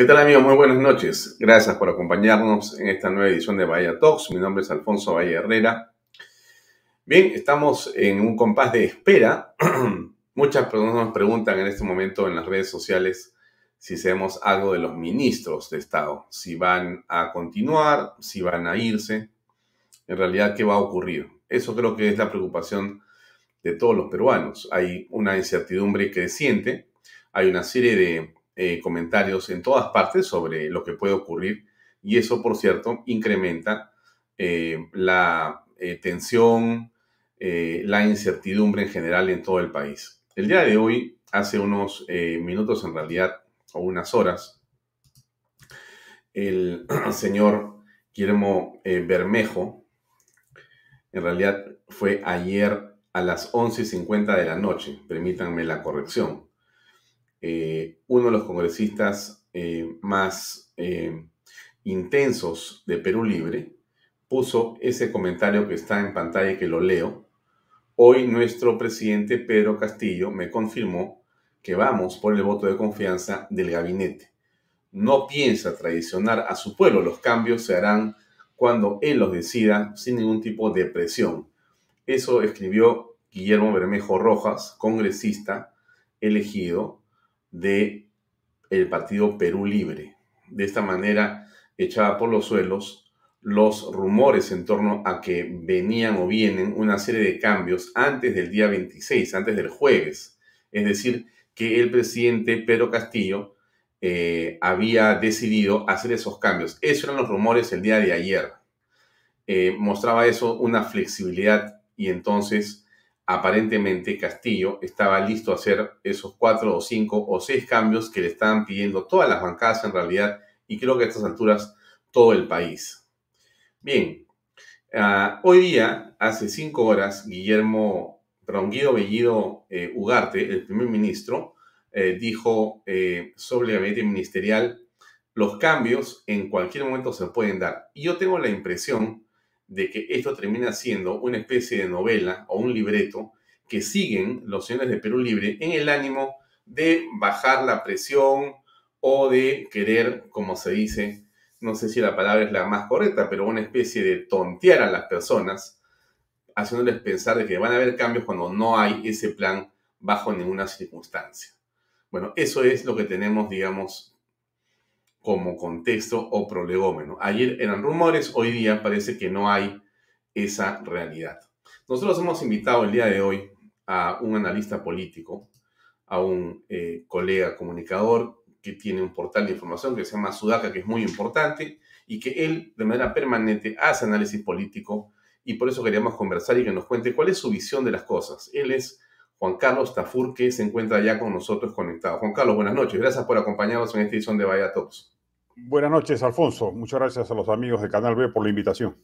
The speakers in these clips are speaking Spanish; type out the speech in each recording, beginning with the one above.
¿Qué tal amigos? Muy buenas noches. Gracias por acompañarnos en esta nueva edición de Bahía Talks. Mi nombre es Alfonso Valle Herrera. Bien, estamos en un compás de espera. Muchas personas nos preguntan en este momento en las redes sociales si sabemos algo de los ministros de Estado, si van a continuar, si van a irse, en realidad qué va a ocurrir. Eso creo que es la preocupación de todos los peruanos. Hay una incertidumbre creciente, hay una serie de eh, comentarios en todas partes sobre lo que puede ocurrir y eso, por cierto, incrementa eh, la eh, tensión, la incertidumbre en general en todo el país. El día de hoy, hace unos minutos en realidad, o unas horas, el señor Guillermo Bermejo, en realidad fue ayer a las 11.50 de la noche, permítanme la corrección, eh, uno de los congresistas eh, más eh, intensos de Perú Libre, puso ese comentario que está en pantalla y que lo leo. Hoy nuestro presidente Pedro Castillo me confirmó que vamos por el voto de confianza del gabinete. No piensa traicionar a su pueblo. Los cambios se harán cuando él los decida sin ningún tipo de presión. Eso escribió Guillermo Bermejo Rojas, congresista elegido de el partido Perú Libre. De esta manera echaba por los suelos los rumores en torno a que venían o vienen una serie de cambios antes del día 26, antes del jueves. Es decir, que el presidente Pedro Castillo eh, había decidido hacer esos cambios. Esos eran los rumores el día de ayer. Eh, mostraba eso una flexibilidad y entonces aparentemente Castillo estaba listo a hacer esos cuatro o cinco o seis cambios que le estaban pidiendo todas las bancadas en realidad y creo que a estas alturas todo el país. Bien, ah, hoy día, hace cinco horas, Guillermo, perdón, Guido Bellido eh, Ugarte, el primer ministro, eh, dijo eh, sobre el gabinete ministerial, los cambios en cualquier momento se pueden dar. Y yo tengo la impresión de que esto termina siendo una especie de novela o un libreto que siguen los señores de Perú Libre en el ánimo de bajar la presión o de querer, como se dice, no sé si la palabra es la más correcta, pero una especie de tontear a las personas, haciéndoles pensar de que van a haber cambios cuando no hay ese plan bajo ninguna circunstancia. Bueno, eso es lo que tenemos, digamos, como contexto o prolegómeno. Ayer eran rumores, hoy día parece que no hay esa realidad. Nosotros hemos invitado el día de hoy a un analista político, a un eh, colega comunicador que tiene un portal de información que se llama Sudaca, que es muy importante, y que él de manera permanente hace análisis político, y por eso queríamos conversar y que nos cuente cuál es su visión de las cosas. Él es Juan Carlos Tafur, que se encuentra ya con nosotros conectado. Juan Carlos, buenas noches. Gracias por acompañarnos en esta edición de Vaya Talks. Buenas noches, Alfonso. Muchas gracias a los amigos de Canal B por la invitación.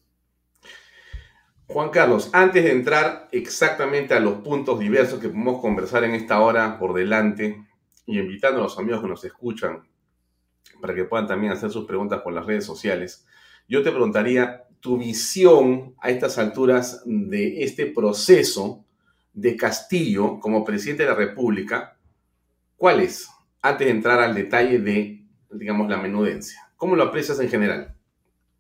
Juan Carlos, antes de entrar exactamente a los puntos diversos que podemos conversar en esta hora por delante y invitando a los amigos que nos escuchan para que puedan también hacer sus preguntas por las redes sociales, yo te preguntaría tu visión a estas alturas de este proceso de Castillo como presidente de la República, ¿cuál es? Antes de entrar al detalle de, digamos, la menudencia. ¿Cómo lo aprecias en general?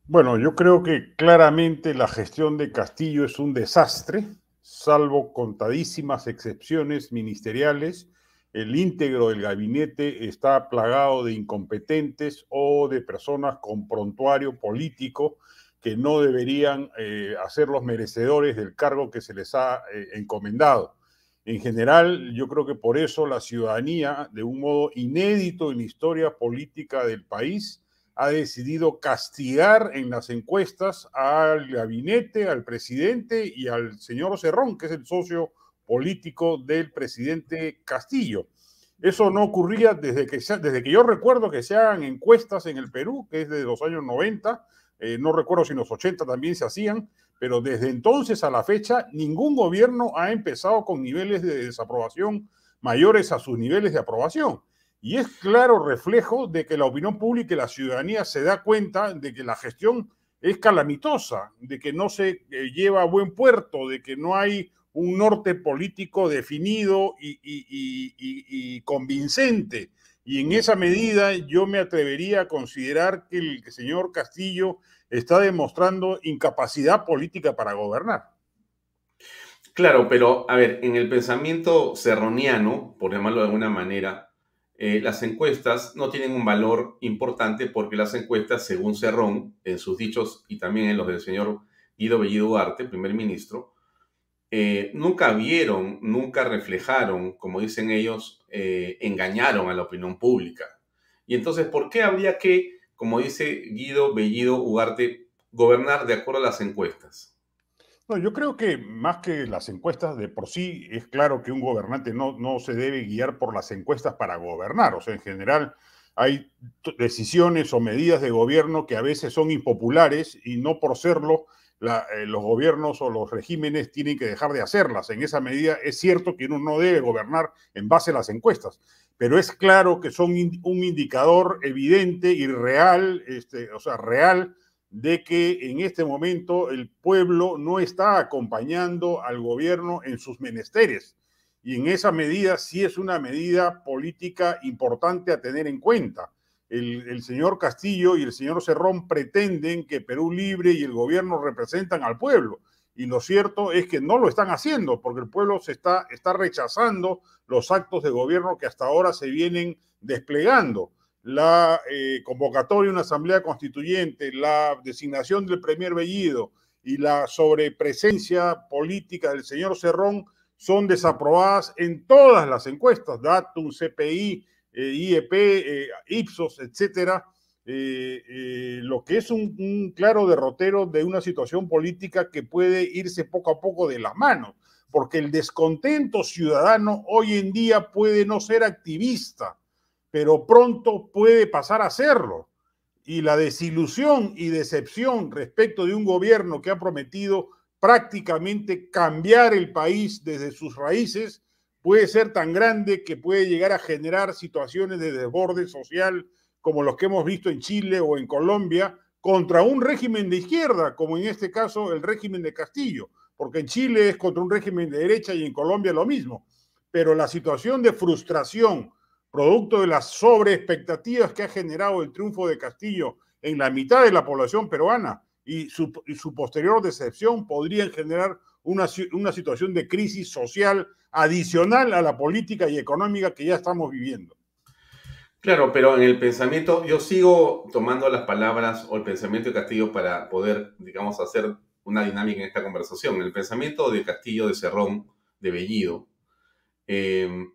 Bueno, yo creo que claramente la gestión de Castillo es un desastre, salvo contadísimas excepciones ministeriales. El íntegro del gabinete está plagado de incompetentes o de personas con prontuario político que no deberían eh, hacer los merecedores del cargo que se les ha eh, encomendado. En general, yo creo que por eso la ciudadanía, de un modo inédito en la historia política del país, ha decidido castigar en las encuestas al gabinete, al presidente y al señor Cerrón, que es el socio político del presidente Castillo. Eso no ocurría desde que, desde que yo recuerdo que se hagan encuestas en el Perú, que es de los años 90, eh, no recuerdo si en los 80 también se hacían, pero desde entonces a la fecha ningún gobierno ha empezado con niveles de desaprobación mayores a sus niveles de aprobación. Y es claro reflejo de que la opinión pública y la ciudadanía se da cuenta de que la gestión es calamitosa, de que no se eh, lleva a buen puerto, de que no hay un norte político definido y, y convincente Y en esa medida yo me atrevería a considerar que el señor Castillo está demostrando incapacidad política para gobernar. Claro, pero a ver, en el pensamiento serroniano, por llamarlo de alguna manera, eh, las encuestas no tienen un valor importante porque las encuestas, según Cerrón, en sus dichos y también en los del señor Guido Bellido Duarte, primer ministro, eh, nunca vieron, nunca reflejaron, como dicen ellos, eh, engañaron a la opinión pública. Y entonces, ¿por qué habría que, como dice Guido Bellido Ugarte, gobernar de acuerdo a las encuestas? No, yo creo que más que las encuestas de por sí, es claro que un gobernante no, no se debe guiar por las encuestas para gobernar. O sea, en general hay decisiones o medidas de gobierno que a veces son impopulares y no por serlo eh, los gobiernos o los regímenes tienen que dejar de hacerlas. En esa medida es cierto que uno no debe gobernar en base a las encuestas, pero es claro que son un indicador evidente y real, este, o sea, real, de que en este momento el pueblo no está acompañando al gobierno en sus menesteres. Y en esa medida sí es una medida política importante a tener en cuenta el, señor Castillo y el señor Cerrón pretenden que Perú Libre y el gobierno representan al pueblo. Y lo cierto es que no lo están haciendo porque el pueblo se está, está rechazando los actos de gobierno que hasta ahora se vienen desplegando. La eh, convocatoria de una asamblea constituyente, la designación del premier Bellido y la sobrepresencia política del señor Cerrón son desaprobadas en todas las encuestas, Datum, CPI, IEP, eh, Ipsos, etcétera, eh, lo que es un, claro derrotero de una situación política que puede irse poco a poco de las manos, porque el descontento ciudadano hoy en día puede no ser activista, pero pronto puede pasar a serlo. Y la desilusión y decepción respecto de un gobierno que ha prometido prácticamente cambiar el país desde sus raíces puede ser tan grande que puede llegar a generar situaciones de desborde social como los que hemos visto en Chile o en Colombia contra un régimen de izquierda, como en este caso el régimen de Castillo, porque en Chile es contra un régimen de derecha y en Colombia lo mismo. Pero la situación de frustración, producto de las sobreexpectativas que ha generado el triunfo de Castillo en la mitad de la población peruana y su, posterior decepción, podrían generar una, una situación de crisis social adicional a la política y económica que ya estamos viviendo. Claro, pero en el pensamiento, yo sigo tomando las palabras o el pensamiento de Castillo para poder, digamos, hacer una dinámica en esta conversación. El pensamiento de Castillo, de Cerrón, de Bellido, eh,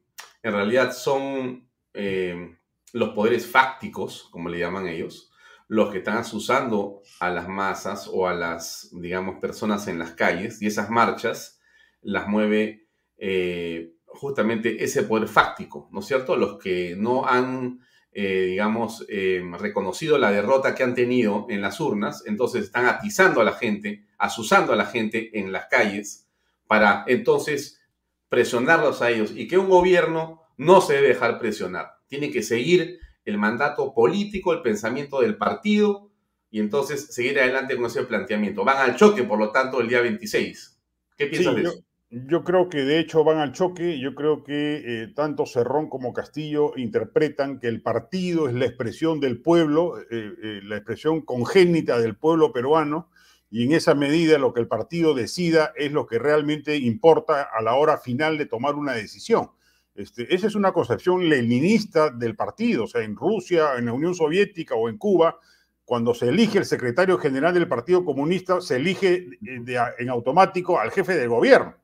en realidad son eh, los poderes fácticos, como le llaman ellos, los que están asusando a las masas o a las, digamos, personas en las calles y esas marchas las mueve eh, justamente ese poder fáctico, ¿no es cierto? Los que no han, eh, digamos, eh, reconocido la derrota que han tenido en las urnas, entonces están atizando a la gente, asusando a la gente en las calles para entonces presionarlos a ellos y que un gobierno no se debe dejar presionar, tiene que seguir el mandato político, el pensamiento del partido y entonces seguir adelante con ese planteamiento. Van al choque, por lo tanto, el día 26. ¿Qué piensas de eso? Yo creo que de hecho van al choque. Yo creo que eh, tanto Cerrón como Castillo interpretan que el partido es la expresión del pueblo, eh, eh, la expresión congénita del pueblo peruano, y en esa medida lo que el partido decida es lo que realmente importa a la hora final de tomar una decisión. Este, esa es una concepción leninista del partido. O sea, en Rusia, en la Unión Soviética o en Cuba, cuando se elige el secretario general del Partido Comunista, se elige en automático al jefe de gobierno.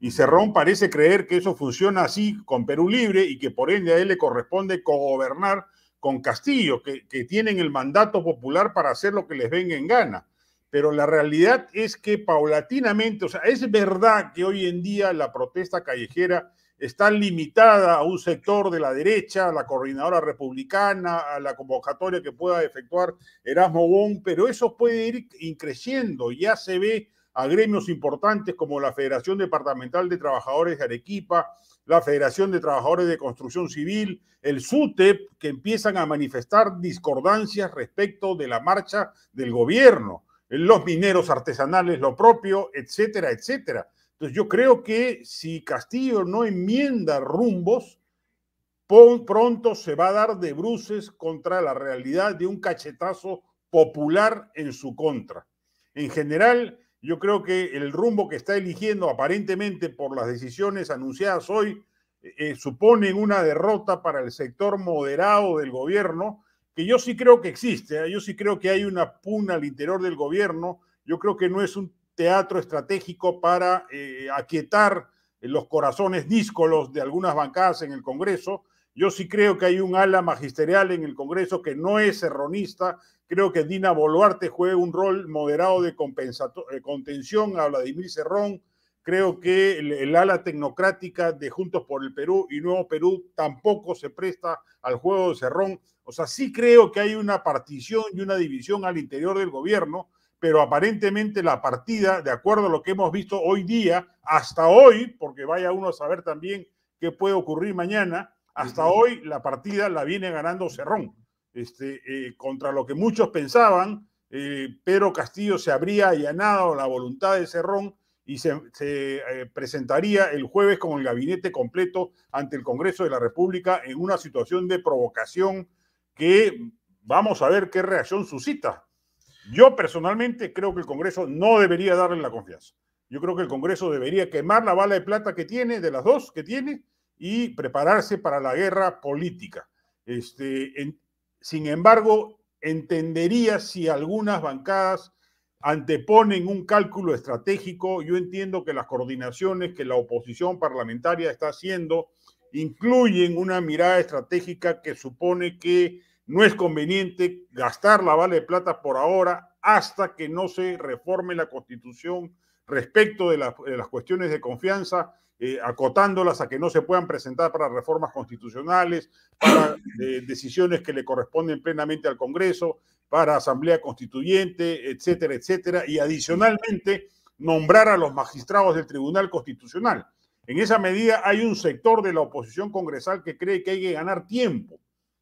Y Cerrón parece creer que eso funciona así con Perú Libre y que por ende a él le corresponde cogobernar con Castillo, que, tienen el mandato popular para hacer lo que les venga en gana. Pero la realidad es que paulatinamente, o sea, es verdad que hoy en día la protesta callejera está limitada a un sector de la derecha, a la coordinadora republicana, a la convocatoria que pueda efectuar Erasmo Bon, pero eso puede ir increciendo. Ya se ve a gremios importantes como la Federación Departamental de Trabajadores de Arequipa, la Federación de Trabajadores de Construcción Civil, el SUTEP, que empiezan a manifestar discordancias respecto de la marcha del gobierno, los mineros artesanales lo propio, etcétera, etcétera. Entonces yo creo que si Castillo no enmienda rumbos, pronto se va a dar de bruces contra la realidad de un cachetazo popular en su contra. En general, yo creo que el rumbo que está eligiendo aparentemente por las decisiones anunciadas hoy eh, supone una derrota para el sector moderado del gobierno, que yo sí creo que existe, ¿eh? yo sí creo que hay una puna al interior del gobierno, yo creo que no es un teatro estratégico para eh, aquietar los corazones díscolos de algunas bancadas en el Congreso. Yo sí creo que hay un ala magisterial en el Congreso que no es erronista. Creo que Dina Boluarte juega un rol moderado de contención a Vladimir Cerrón. Creo que el, ala tecnocrática de Juntos por el Perú y Nuevo Perú tampoco se presta al juego de Cerrón. O sea, sí creo que hay una partición y una división al interior del gobierno pero aparentemente la partida, de acuerdo a lo que hemos visto hoy día, hasta hoy, porque vaya uno a saber también qué puede ocurrir mañana, hasta hoy la partida la viene ganando Cerrón. Este, eh, contra lo que muchos pensaban, eh, Pedro Castillo se habría allanado la voluntad de Cerrón y se, eh, presentaría el jueves con el gabinete completo ante el Congreso de la República en una situación de provocación que vamos a ver qué reacción suscita. Yo personalmente creo que el Congreso no debería darle la confianza. Yo creo que el Congreso debería quemar la bala de plata que tiene, de las dos que tiene, y prepararse para la guerra política. Este, sin embargo, entendería si algunas bancadas anteponen un cálculo estratégico. Yo entiendo que las coordinaciones que la oposición parlamentaria está haciendo incluyen una mirada estratégica que supone que no es conveniente gastar la bala de plata por ahora hasta que no se reforme la constitución respecto de, las cuestiones de confianza, eh, acotándolas a que no se puedan presentar para reformas constitucionales, para eh, decisiones que le corresponden plenamente al Congreso, para asamblea constituyente, etcétera, etcétera, y adicionalmente nombrar a los magistrados del Tribunal Constitucional. En esa medida hay un sector de la oposición congresal que cree que hay que ganar tiempo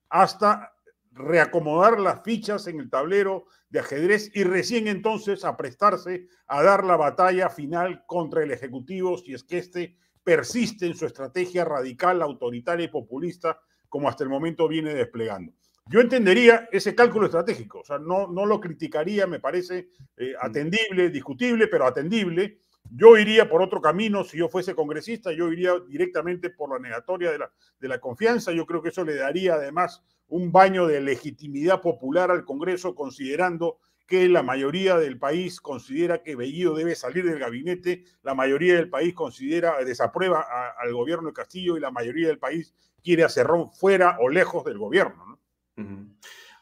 hasta reacomodar las fichas en el tablero de ajedrez y recién entonces a prestarse a dar la batalla final contra el Ejecutivo si es que éste persiste en su estrategia radical, autoritaria y populista como hasta el momento viene desplegando. Yo entendería ese cálculo estratégico, o sea, no, no lo criticaría, me parece eh, atendible, discutible, pero atendible. Yo iría por otro camino, si yo fuese congresista, yo iría directamente por la negatoria de la, de la confianza. Yo creo que eso le daría además un baño de legitimidad popular al Congreso, considerando que la mayoría del país considera que Bellido debe salir del gabinete, la mayoría del país considera, desaprueba al gobierno de Castillo y la mayoría del país quiere a Cerrón fuera o lejos del gobierno.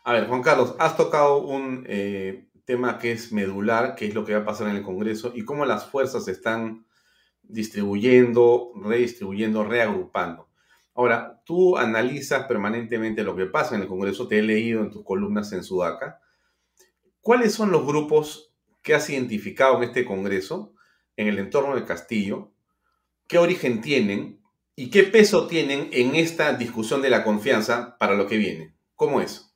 A ver, Juan Carlos, has tocado un eh, tema que es medular, que es lo que va a pasar en el Congreso y cómo las fuerzas se están distribuyendo, redistribuyendo, reagrupando. Ahora, tú analizas permanentemente lo que pasa en el Congreso, te he leído en tus columnas en Sudaca. ¿Cuáles son los grupos que has identificado en este Congreso, en el entorno del Castillo? ¿Qué origen tienen y qué peso tienen en esta discusión de la confianza para lo que viene? ¿Cómo es?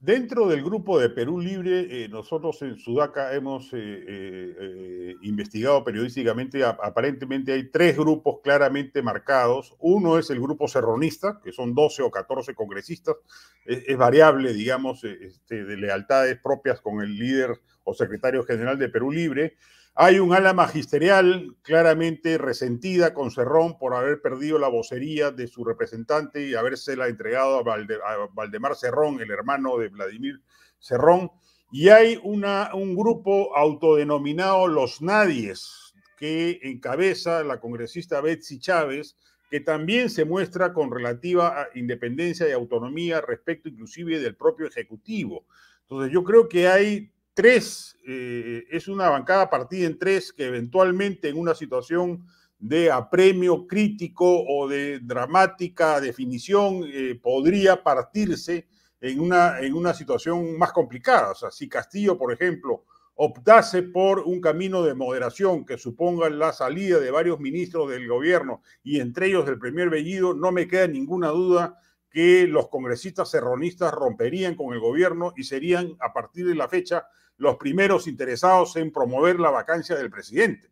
Dentro del grupo de Perú Libre, eh, nosotros en Sudaca hemos eh, eh, investigado periodísticamente, aparentemente hay tres grupos claramente marcados. Uno es el grupo serronista, que son 12 o 14 congresistas, es, variable, digamos, este, de lealtades propias con el líder o secretario general de Perú Libre. Hay un ala magisterial claramente resentida con Cerrón por haber perdido la vocería de su representante y habérsela entregado a, Valdemar Cerrón, el hermano de Vladimir Cerrón. Y hay un grupo autodenominado Los Nadies, que encabeza la congresista Betsy Chávez, que también se muestra con relativa independencia y autonomía respecto inclusive del propio Ejecutivo. Entonces yo creo que hay tres, eh, es una bancada partida en tres que eventualmente en una situación de apremio crítico o de dramática definición eh, podría partirse en una, en una situación más complicada. O sea, si Castillo, por ejemplo, optase por un camino de moderación que suponga la salida de varios ministros del gobierno y entre ellos del primer Bellido, no me queda ninguna duda que los congresistas serronistas romperían con el gobierno y serían a partir de la fecha los primeros interesados en promover la vacancia del presidente.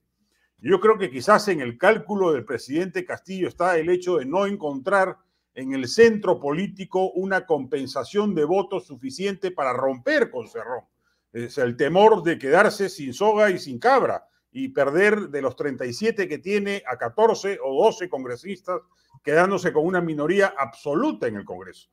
Yo creo que quizás en el cálculo del presidente Castillo está el hecho de no encontrar en el centro político una compensación de votos suficiente para romper con Cerrón. Es el temor de quedarse sin soga y sin cabra y perder de los 37 que tiene a 14 o 12 congresistas, quedándose con una minoría absoluta en el Congreso.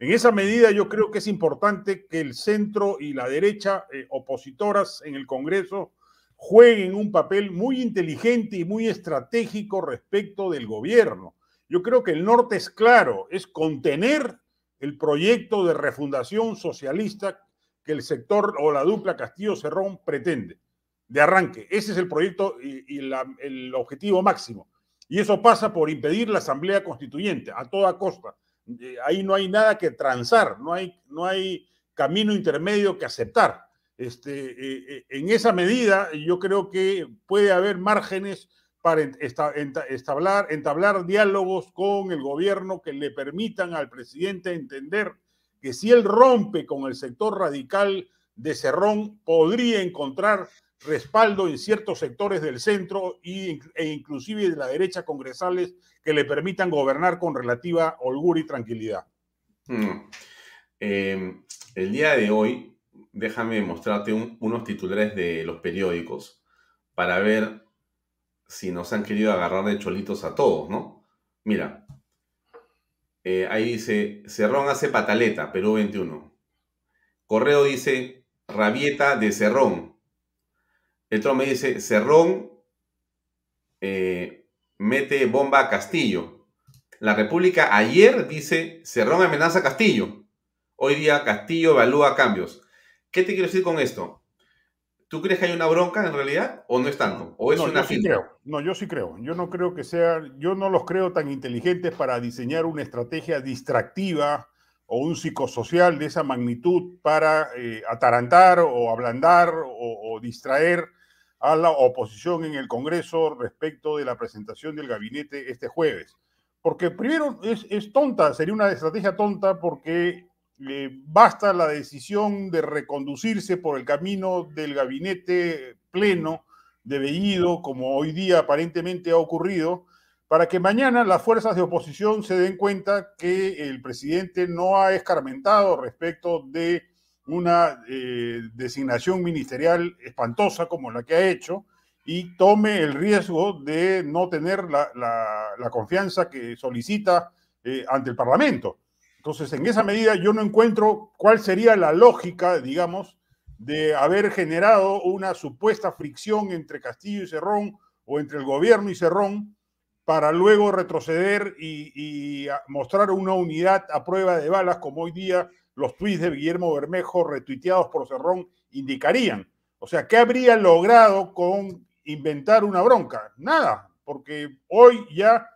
En esa medida yo creo que es importante que el centro y la derecha eh, opositoras en el Congreso jueguen un papel muy inteligente y muy estratégico respecto del gobierno. Yo creo que el norte es claro, es contener el proyecto de refundación socialista que el sector o la dupla Castillo-Cerrón pretende, de arranque. Ese es el proyecto y, el objetivo máximo. Y eso pasa por impedir la Asamblea Constituyente a toda costa. Eh, ahí no hay nada que transar, no hay, no hay camino intermedio que aceptar. Este, eh, eh, en esa medida, yo creo que puede haber márgenes para entablar, entablar diálogos con el gobierno que le permitan al presidente entender que si él rompe con el sector radical de Cerrón, podría encontrar respaldo en ciertos sectores del centro e inclusive de la derecha congresales que le permitan gobernar con relativa holgura y tranquilidad. Mm. Em, el día de hoy, déjame mostrarte unos titulares de los periódicos para ver si nos han querido agarrar de cholitos a todos, ¿no? Mira, eh, ahí dice, Cerrón hace pataleta, Perú 21. Correo dice, rabieta de Cerrón. El otro me dice, Cerrón eh, mete bomba a Castillo. La República ayer dice, Cerrón amenaza a Castillo. Hoy día Castillo evalúa cambios. ¿Qué te quiero decir con esto? ¿Tú crees que hay una bronca en realidad o no es tanto? ¿O es no, una yo sí creo. No, yo sí creo. Yo no creo que sea, yo no los creo tan inteligentes para diseñar una estrategia distractiva o un psicosocial de esa magnitud para eh, atarantar o ablandar o, o distraer a la oposición en el Congreso respecto de la presentación del gabinete este jueves. Porque primero es, es tonta, sería una estrategia tonta porque basta la decisión de reconducirse por el camino del gabinete pleno de Bellido, como hoy día aparentemente ha ocurrido, para que mañana las fuerzas de oposición se den cuenta que el presidente no ha escarmentado respecto de una eh, designación ministerial espantosa como la que ha hecho y tome el riesgo de no tener la, confianza que solicita eh, ante el Parlamento. Entonces, en esa medida yo no encuentro cuál sería la lógica, digamos, de haber generado una supuesta fricción entre Castillo y Cerrón o entre el gobierno y Cerrón para luego retroceder y, mostrar una unidad a prueba de balas, como hoy día los tuits de Guillermo Bermejo retuiteados por Cerrón indicarían. O sea, ¿qué habría logrado con inventar una bronca? Nada, porque hoy ya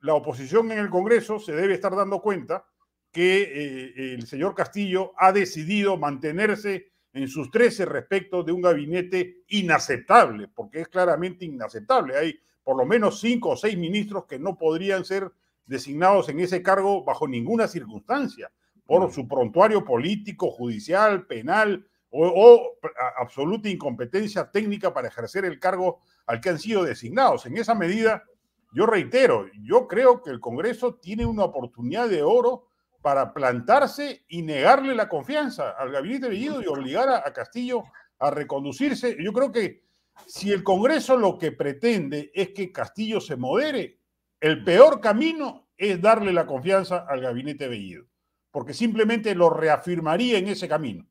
la oposición en el Congreso se debe estar dando cuenta que eh, el señor Castillo ha decidido mantenerse en sus 13 respecto de un gabinete inaceptable, porque es claramente inaceptable. Hay por lo menos cinco o seis ministros que no podrían ser designados en ese cargo bajo ninguna circunstancia, por su prontuario político, judicial, penal o, o absoluta incompetencia técnica para ejercer el cargo al que han sido designados. En esa medida, yo reitero, yo creo que el Congreso tiene una oportunidad de oro para plantarse y negarle la confianza al gabinete Bellido y obligar a, Castillo a reconducirse. Yo creo que si el Congreso lo que pretende es que Castillo se modere, el peor camino es darle la confianza al gabinete Bellido, porque simplemente lo reafirmaría en ese camino.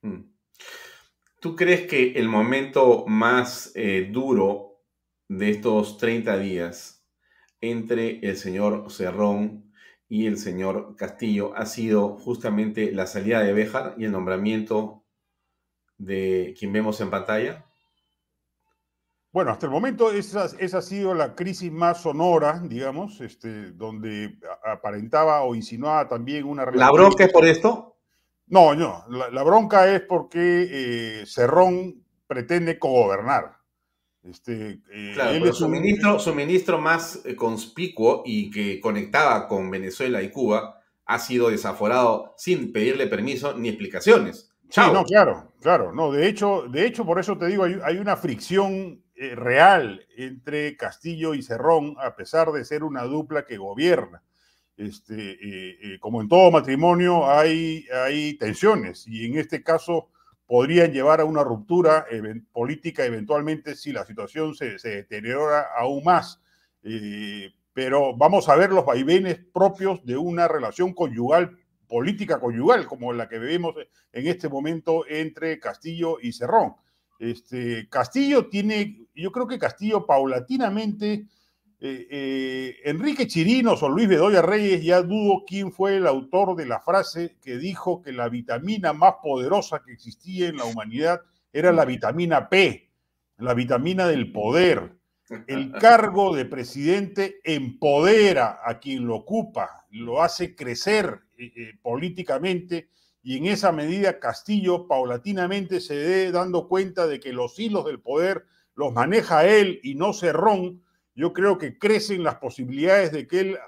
Hmm. ¿Tú crees que el momento más eh, duro de estos 30 días entre el señor Cerrón y el señor Castillo ha sido justamente la salida de Béjar y el nombramiento de quien vemos en pantalla? Bueno, hasta el momento esa, esa ha sido la crisis más sonora, digamos, este, donde aparentaba o insinuaba también una relación. ¿La bronca es por esto? No, no, la, bronca es porque eh, Cerrón pretende cogobernar. Este, eh, claro, su, ministro, su ministro más eh, conspicuo y que conectaba con Venezuela y Cuba ha sido desaforado sin pedirle permiso ni explicaciones. Chao. no, claro, claro. No, de hecho, de hecho, por eso te digo, hay, una fricción eh, real entre Castillo y Cerrón, a pesar de ser una dupla que gobierna. Este, eh, eh, como en todo matrimonio, hay, hay tensiones y en este caso podrían llevar a una ruptura política eventualmente si la situación se, deteriora aún más. pero vamos a ver los vaivenes propios de una relación conyugal, política conyugal, como la que vemos en este momento entre Castillo y Cerrón. Este, Castillo tiene, yo creo que Castillo paulatinamente eh, eh, Enrique Chirinos o Luis Bedoya Reyes, ya dudo quién fue el autor de la frase que dijo que la vitamina más poderosa que existía en la humanidad era la vitamina P, la vitamina del poder. El cargo de presidente empodera a quien lo ocupa, lo hace crecer eh, políticamente y en esa medida Castillo paulatinamente se dé dando cuenta de que los hilos del poder los maneja él y no Cerrón, yo creo que crecen las posibilidades de que él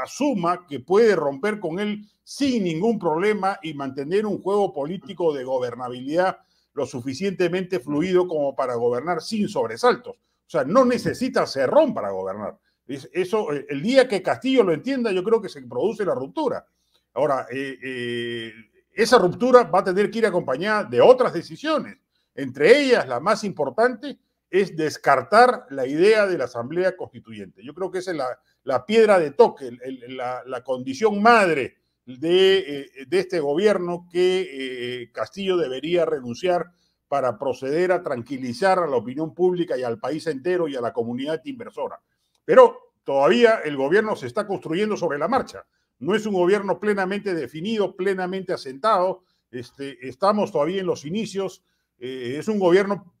asuma que puede romper con él sin ningún problema y mantener un juego político de gobernabilidad lo suficientemente fluido como para gobernar sin sobresaltos. O sea, no necesita cerrón para gobernar. Eso, eh, el día que Castillo lo entienda, yo creo que se produce la ruptura. Ahora, eh, eh, esa ruptura va a tener que ir acompañada de otras decisiones, entre ellas la más importante, es descartar la idea de la Asamblea Constituyente. Yo creo que esa es la, piedra de toque, la, condición madre de, eh, este gobierno que eh, Castillo debería renunciar para proceder a tranquilizar a la opinión pública y al país entero y a la comunidad inversora. Pero todavía el gobierno se está construyendo sobre la marcha. No es un gobierno plenamente definido, plenamente asentado. Este, estamos todavía en los inicios. Eh, es un gobierno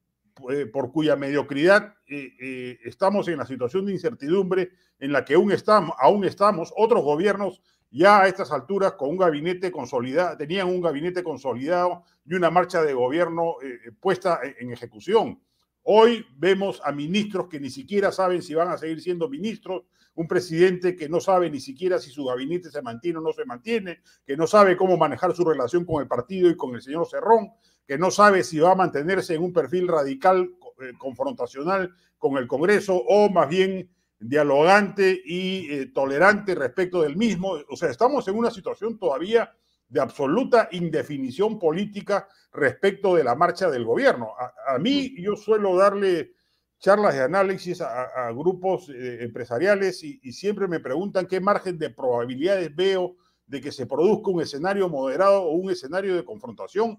eh, por cuya mediocridad eh, estamos en la situación de incertidumbre en la que aún estamos, aún estamos. Otros gobiernos ya a estas alturas con un gabinete consolidado, tenían un gabinete consolidado y una marcha de gobierno puesta en, ejecución. Hoy vemos a ministros que ni siquiera saben si van a seguir siendo ministros, un presidente que no sabe ni siquiera si su gabinete se mantiene o no se mantiene, que no sabe cómo manejar su relación con el partido y con el señor Cerrón, que no sabe si va a mantenerse en un perfil radical eh, confrontacional con el Congreso o más bien dialogante y eh, tolerante respecto del mismo. O sea, estamos en una situación todavía de absoluta indefinición política respecto de la marcha del gobierno. A, mí yo suelo darle charlas de análisis a, grupos eh, empresariales y, y, siempre me preguntan qué margen de probabilidades veo de que se produzca un escenario moderado o un escenario de confrontación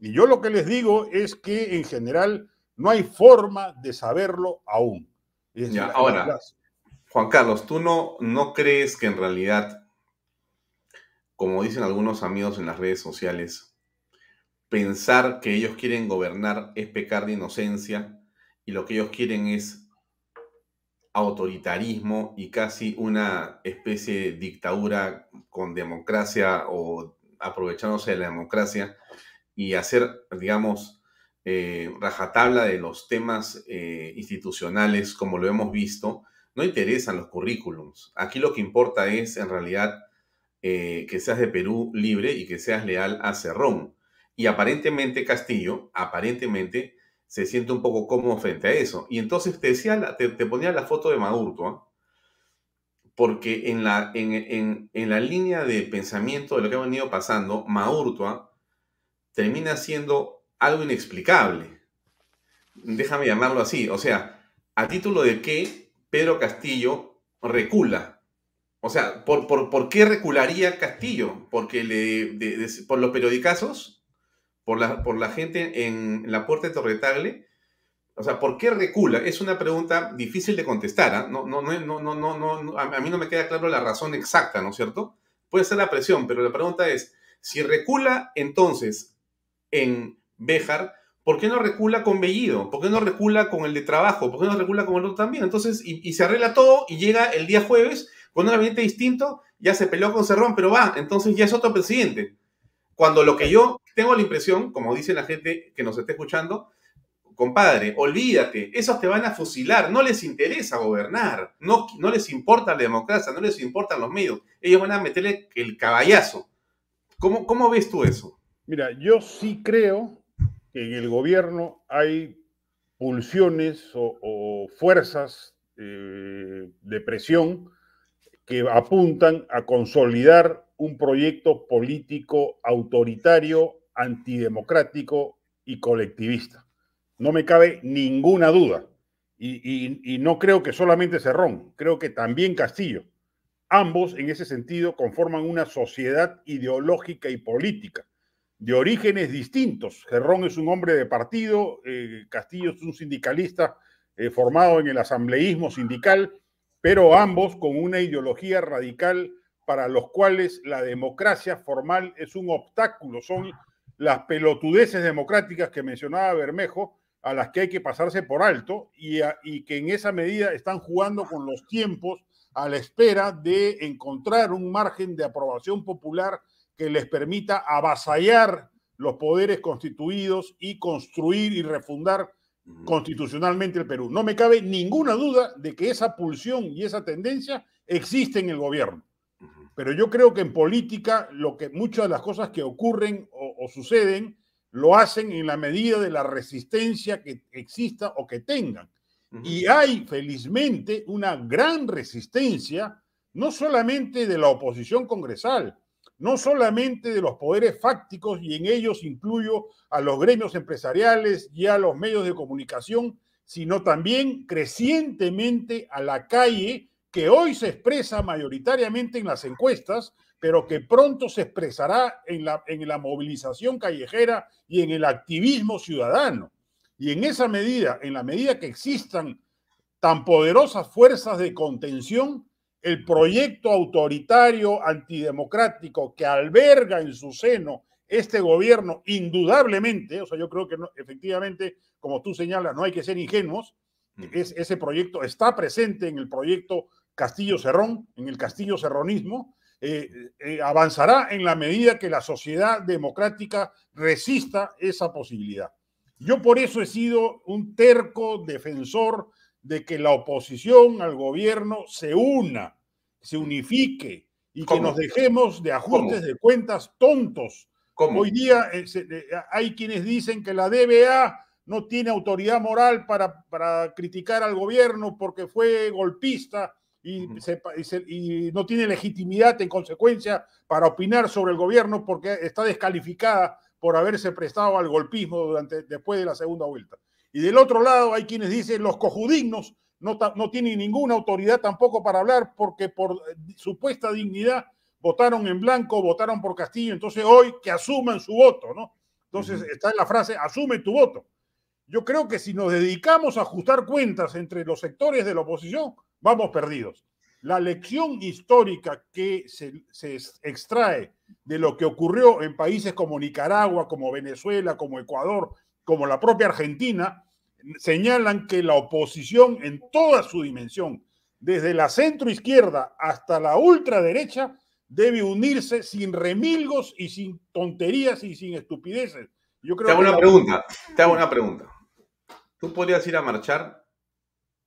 y yo lo que les digo es que en general no hay forma de saberlo aún. ahora, Juan Carlos, ¿tú no, no crees que en realidad, como dicen algunos amigos en las redes sociales, pensar que ellos quieren gobernar es pecar de inocencia y lo que ellos quieren es autoritarismo y casi una especie de dictadura con democracia o aprovechándose de la democracia y hacer, digamos, eh, rajatabla de los temas eh, institucionales, como lo hemos visto, no interesan los currículums. Aquí lo que importa es, en realidad, eh, que seas de Perú libre y que seas leal a Cerrón. Y aparentemente Castillo, aparentemente, se siente un poco cómodo frente a eso. Y entonces te, decía, te, ponía la foto de Maduro, porque en la, en, en, la línea de pensamiento de lo que ha venido pasando, Maurtua termina siendo algo inexplicable. Déjame llamarlo así. O sea, a título de que Pedro Castillo recula. O sea, ¿por, por, qué recularía Castillo? ¿Porque le, ¿Por los periodicazos? ¿Por la, ¿Por la gente en la puerta de Torretagle? O sea, ¿por qué recula? Es una pregunta difícil de contestar. No, no, no, no, no, no, no, a mí no me queda claro la razón exacta, ¿no es cierto? Puede ser la presión, pero la pregunta es, si recula, entonces, en Béjar, ¿por qué no recula con Bellido? ¿Por qué no recula con el de trabajo? ¿Por qué no recula con el otro también? Entonces, y, se arregla todo y llega el día jueves con un gabinete distinto, ya se peleó con Cerrón, pero va, entonces ya es otro presidente. Cuando lo que yo tengo la impresión, como dice la gente que nos está escuchando, compadre, olvídate, esos te van a fusilar, no les interesa gobernar, no, no les importa la democracia, no les importan los medios, ellos van a meterle el caballazo. ¿Cómo, cómo ves tú eso? Mira, yo sí creo que en el gobierno hay pulsiones o, fuerzas eh, de presión que apuntan a consolidar un proyecto político autoritario, antidemocrático y colectivista. No me cabe ninguna duda. Y, no creo que solamente Cerrón, creo que también Castillo. Ambos, en ese sentido, conforman una sociedad ideológica y política de orígenes distintos. Cerrón es un hombre de partido, eh, Castillo es un sindicalista eh, formado en el asambleísmo sindical, pero ambos con una ideología radical para los cuales la democracia formal es un obstáculo, son las pelotudeces democráticas que mencionaba Bermejo, a las que hay que pasarse por alto y, y que en esa medida están jugando con los tiempos a la espera de encontrar un margen de aprobación popular que les permita avasallar los poderes constituidos y construir y refundar constitucionalmente el Perú. No me cabe ninguna duda de que esa pulsión y esa tendencia existe en el gobierno. Pero yo creo que en política lo que muchas de las cosas que ocurren o, o suceden lo hacen en la medida de la resistencia que exista o que tengan. Y hay, felizmente, una gran resistencia, no solamente de la oposición congresal, no solamente de los poderes fácticos, y en ellos incluyo a los gremios empresariales y a los medios de comunicación, sino también crecientemente a la calle, que hoy se expresa mayoritariamente en las encuestas, pero que pronto se expresará en la, en la movilización callejera y en el activismo ciudadano. Y en esa medida, en la medida que existan tan poderosas fuerzas de contención, el proyecto autoritario antidemocrático que alberga en su seno este gobierno, indudablemente, o sea, yo creo que efectivamente, como tú señalas, no hay que ser ingenuos, es, ese proyecto está presente en el proyecto Castillo Cerrón, en el Castillo Cerronismo, eh, eh, avanzará en la medida que la sociedad democrática resista esa posibilidad. Yo por eso he sido un terco defensor de que la oposición al gobierno se una, se unifique y que nos dejemos de ajustes de cuentas tontos. Hoy día eh, eh, hay quienes dicen que la DBA no tiene autoridad moral para, para criticar al gobierno porque fue golpista y, y, no tiene legitimidad en consecuencia para opinar sobre el gobierno porque está descalificada por haberse prestado al golpismo durante, después de la segunda vuelta. Y del otro lado hay quienes dicen los cojudignos no, no tienen ninguna autoridad tampoco para hablar porque por supuesta dignidad votaron en blanco, votaron por Castillo, entonces hoy que asuman su voto, ¿no? Entonces está en la frase, asume tu voto. Yo creo que si nos dedicamos a ajustar cuentas entre los sectores de la oposición, vamos perdidos. La lección histórica que se, se extrae de lo que ocurrió en países como Nicaragua, como Venezuela, como Ecuador, como la propia Argentina, señalan que la oposición en toda su dimensión, desde la centro izquierda hasta la ultraderecha, debe unirse sin remilgos y sin tonterías y sin estupideces. Yo creo te hago una pregunta, te hago una pregunta. ¿Tú podrías ir a marchar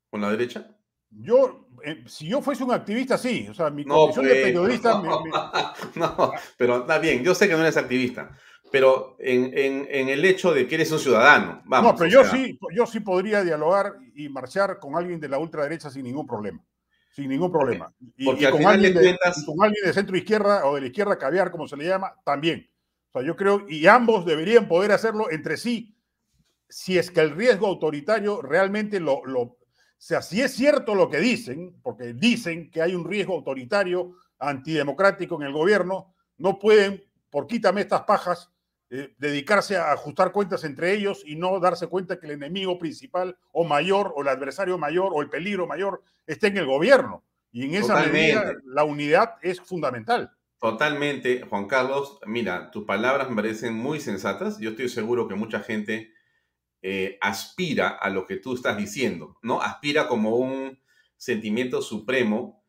con la derecha? Yo, eh, si yo fuese un activista, sí. O sea, mi condición de pues, periodista. no, pero está bien, yo sé que no eres activista pero en, el hecho de que eres un ciudadano. Vamos, no, pero yo sí, yo sí podría dialogar y marchar con alguien de la ultraderecha sin ningún problema. Sin ningún problema. Y, Porque con, alguien de, con alguien de centro izquierda o de la izquierda caviar, como se le llama, también. O sea, yo creo, y ambos deberían poder hacerlo entre sí, si es que el riesgo autoritario realmente lo, lo o sea, si es cierto lo que dicen, porque dicen que hay un riesgo autoritario antidemocrático en el gobierno, no pueden, por quítame estas pajas, eh, dedicarse a ajustar cuentas entre ellos y no darse cuenta que el enemigo principal o mayor o el adversario mayor o el peligro mayor está en el gobierno. Y en esa medida la unidad es fundamental. Totalmente, Juan Carlos. Mira, tus palabras me parecen muy sensatas. Yo estoy seguro que mucha gente eh, aspira a lo que tú estás diciendo, ¿no? Aspira como un sentimiento supremo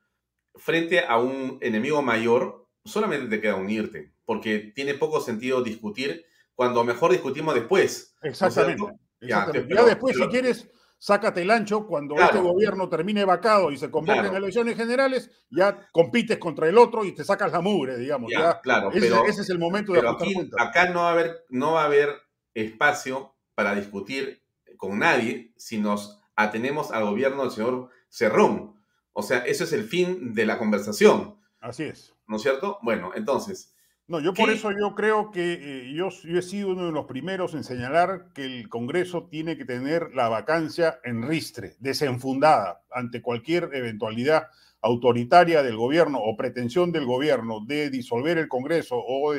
frente a un enemigo mayor. Solamente te queda unirte porque tiene poco sentido discutir cuando mejor discutimos después. Exactamente. ya, después, si quieres, sácate el ancho cuando este gobierno termine vacado y se convoque en elecciones generales, ya compites contra el otro y te sacas la mugre, digamos. Ya, claro, ese, ese, es el momento de aquí, Acá no va, a haber, no va a haber espacio para discutir con nadie si nos atenemos al gobierno del señor Cerrón. O sea, eso es el fin de la conversación. Así es. ¿No es cierto? Bueno, entonces, no, yo por eso yo creo que eh, yo, he sido uno de los primeros en señalar que el Congreso tiene que tener la vacancia en ristre, desenfundada, ante cualquier eventualidad autoritaria del gobierno o pretensión del gobierno de disolver el Congreso o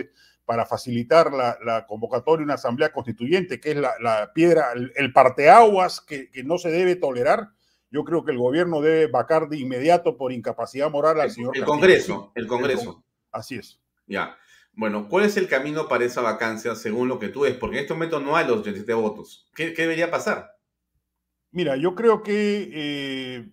para facilitar la, convocatoria de una asamblea constituyente, que es la, piedra, el, parteaguas que, que, no se debe tolerar. Yo creo que el gobierno debe vacar de inmediato por incapacidad moral al señor. El Congreso, el Congreso. así es. Ya. Bueno, ¿cuál es el camino para esa vacancia según lo que tú ves? Porque en este momento no hay los 87 votos. ¿Qué, debería pasar? Mira, yo creo que eh,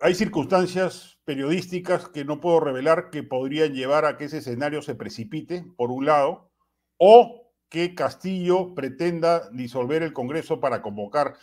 hay circunstancias periodísticas que no puedo revelar que podrían llevar a que ese escenario se precipite, por un lado, o que Castillo pretenda disolver el Congreso para convocar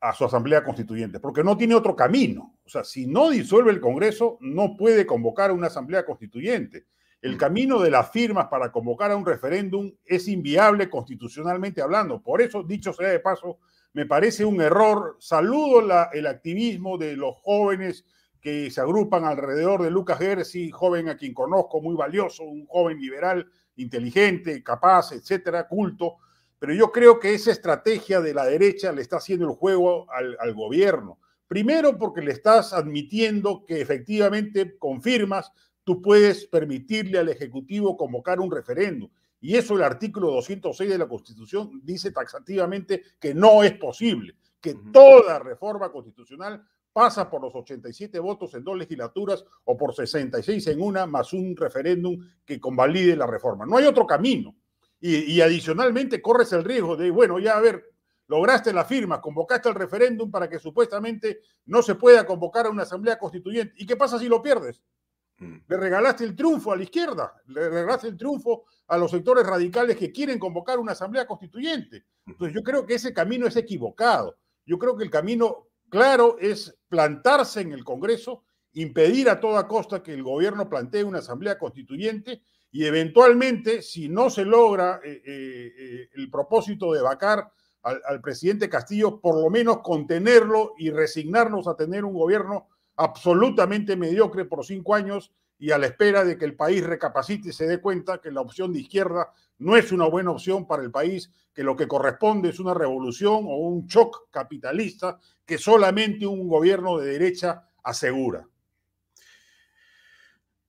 a su Asamblea Constituyente, porque no tiene otro camino. O sea, si no disuelve el Congreso, no puede convocar a una Asamblea Constituyente. El camino de las firmas para convocar a un referéndum es inviable constitucionalmente hablando. Por eso, dicho sea de paso, me parece un error. Saludo el activismo de los jóvenes que se agrupan alrededor de Lucas Gersi, joven a quien conozco, muy valioso, un joven liberal, inteligente, capaz, etcétera, culto. Pero yo creo que esa estrategia de la derecha le está haciendo el juego al, al gobierno. Primero porque le estás admitiendo que efectivamente confirmas tú puedes permitirle al Ejecutivo convocar un referéndum. Y eso el artículo 206 de la Constitución dice taxativamente que no es posible, que toda reforma constitucional pasa por los 87 votos en dos legislaturas o por 66 en una, más un referéndum que convalide la reforma. No hay otro camino. Y, y, adicionalmente corres el riesgo de, bueno, ya a ver, lograste la firma, convocaste el referéndum para que supuestamente no se pueda convocar a una asamblea constituyente. ¿Y qué pasa si lo pierdes? Mm. Le regalaste el triunfo a la izquierda, le regalaste el triunfo a los sectores radicales que quieren convocar una asamblea constituyente. Entonces yo creo que ese camino es equivocado. Yo creo que el camino claro es plantarse en el Congreso, impedir a toda costa que el gobierno plantee una asamblea constituyente y eventualmente, si no se logra eh, eh, eh, el propósito de vacar al, al presidente Castillo, por lo menos contenerlo y resignarnos a tener un gobierno absolutamente mediocre por cinco años y a la espera de que el país recapacite y se dé cuenta que la opción de izquierda no es una buena opción para el país, que lo que corresponde es una revolución o un shock capitalista que solamente un gobierno de derecha asegura.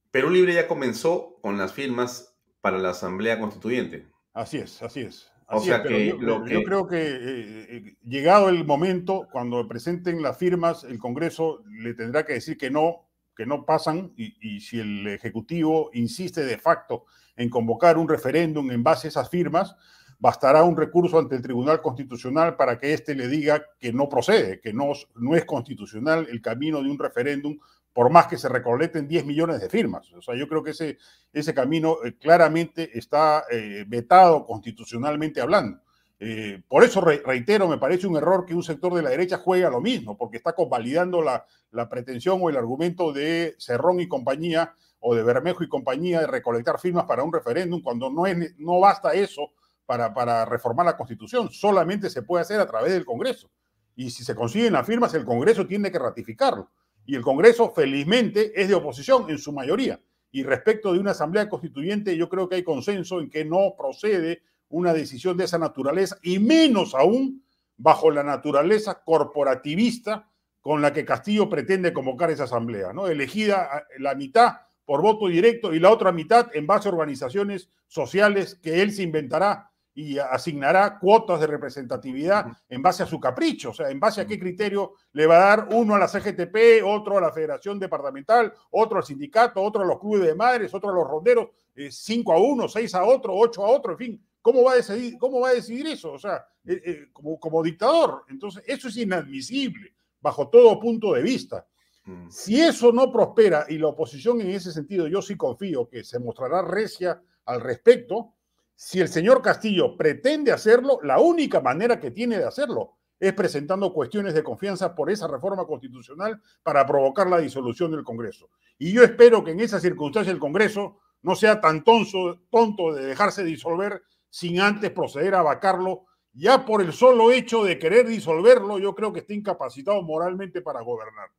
Perú Libre ya comenzó con las firmas para la Asamblea Constituyente. Así es, así es. O sea que, yo, creo que eh, eh, llegado el momento, cuando presenten las firmas, el Congreso le tendrá que decir que no, que no pasan, y, si el Ejecutivo insiste de facto en convocar un referéndum en base a esas firmas, bastará un recurso ante el Tribunal Constitucional para que éste le diga que no procede, que no, no es constitucional el camino de un referéndum por más que se recolecten 10 millones de firmas. O sea, yo creo que ese, ese camino eh, claramente está eh, vetado constitucionalmente hablando. Eh, por eso reitero, me parece un error que un sector de la derecha juegue a lo mismo, porque está convalidando la, la pretensión o el argumento de Cerrón y compañía o de Bermejo y compañía de recolectar firmas para un referéndum, cuando no, es, no basta eso para, para reformar la Constitución, solamente se puede hacer a través del Congreso. Y si se consiguen las firmas, el Congreso tiene que ratificarlo y el Congreso felizmente es de oposición en su mayoría. Y respecto de una asamblea constituyente, yo creo que hay consenso en que no procede una decisión de esa naturaleza y menos aún bajo la naturaleza corporativista con la que Castillo pretende convocar esa asamblea, ¿no? Elegida la mitad por voto directo y la otra mitad en base a organizaciones sociales que él se inventará y asignará cuotas de representatividad en base a su capricho, o sea, en base a qué criterio le va a dar uno a la CGTP, otro a la Federación Departamental, otro al sindicato, otro a los clubes de madres, otro a los ronderos, eh, cinco a uno, seis a otro, ocho a otro, en fin, ¿cómo va a decidir, cómo va a decidir eso? O sea, eh, eh, como, como dictador. Entonces, eso es inadmisible bajo todo punto de vista. Mm. Si eso no prospera y la oposición en ese sentido, yo sí confío que se mostrará recia al respecto, si el señor Castillo pretende hacerlo, la única manera que tiene de hacerlo es presentando cuestiones de confianza por esa reforma constitucional para provocar la disolución del Congreso. Y yo espero que en esa circunstancia el Congreso no sea tan tonto de dejarse disolver sin antes proceder a vacarlo. Ya por el solo hecho de querer disolverlo, yo creo que está incapacitado moralmente para gobernar.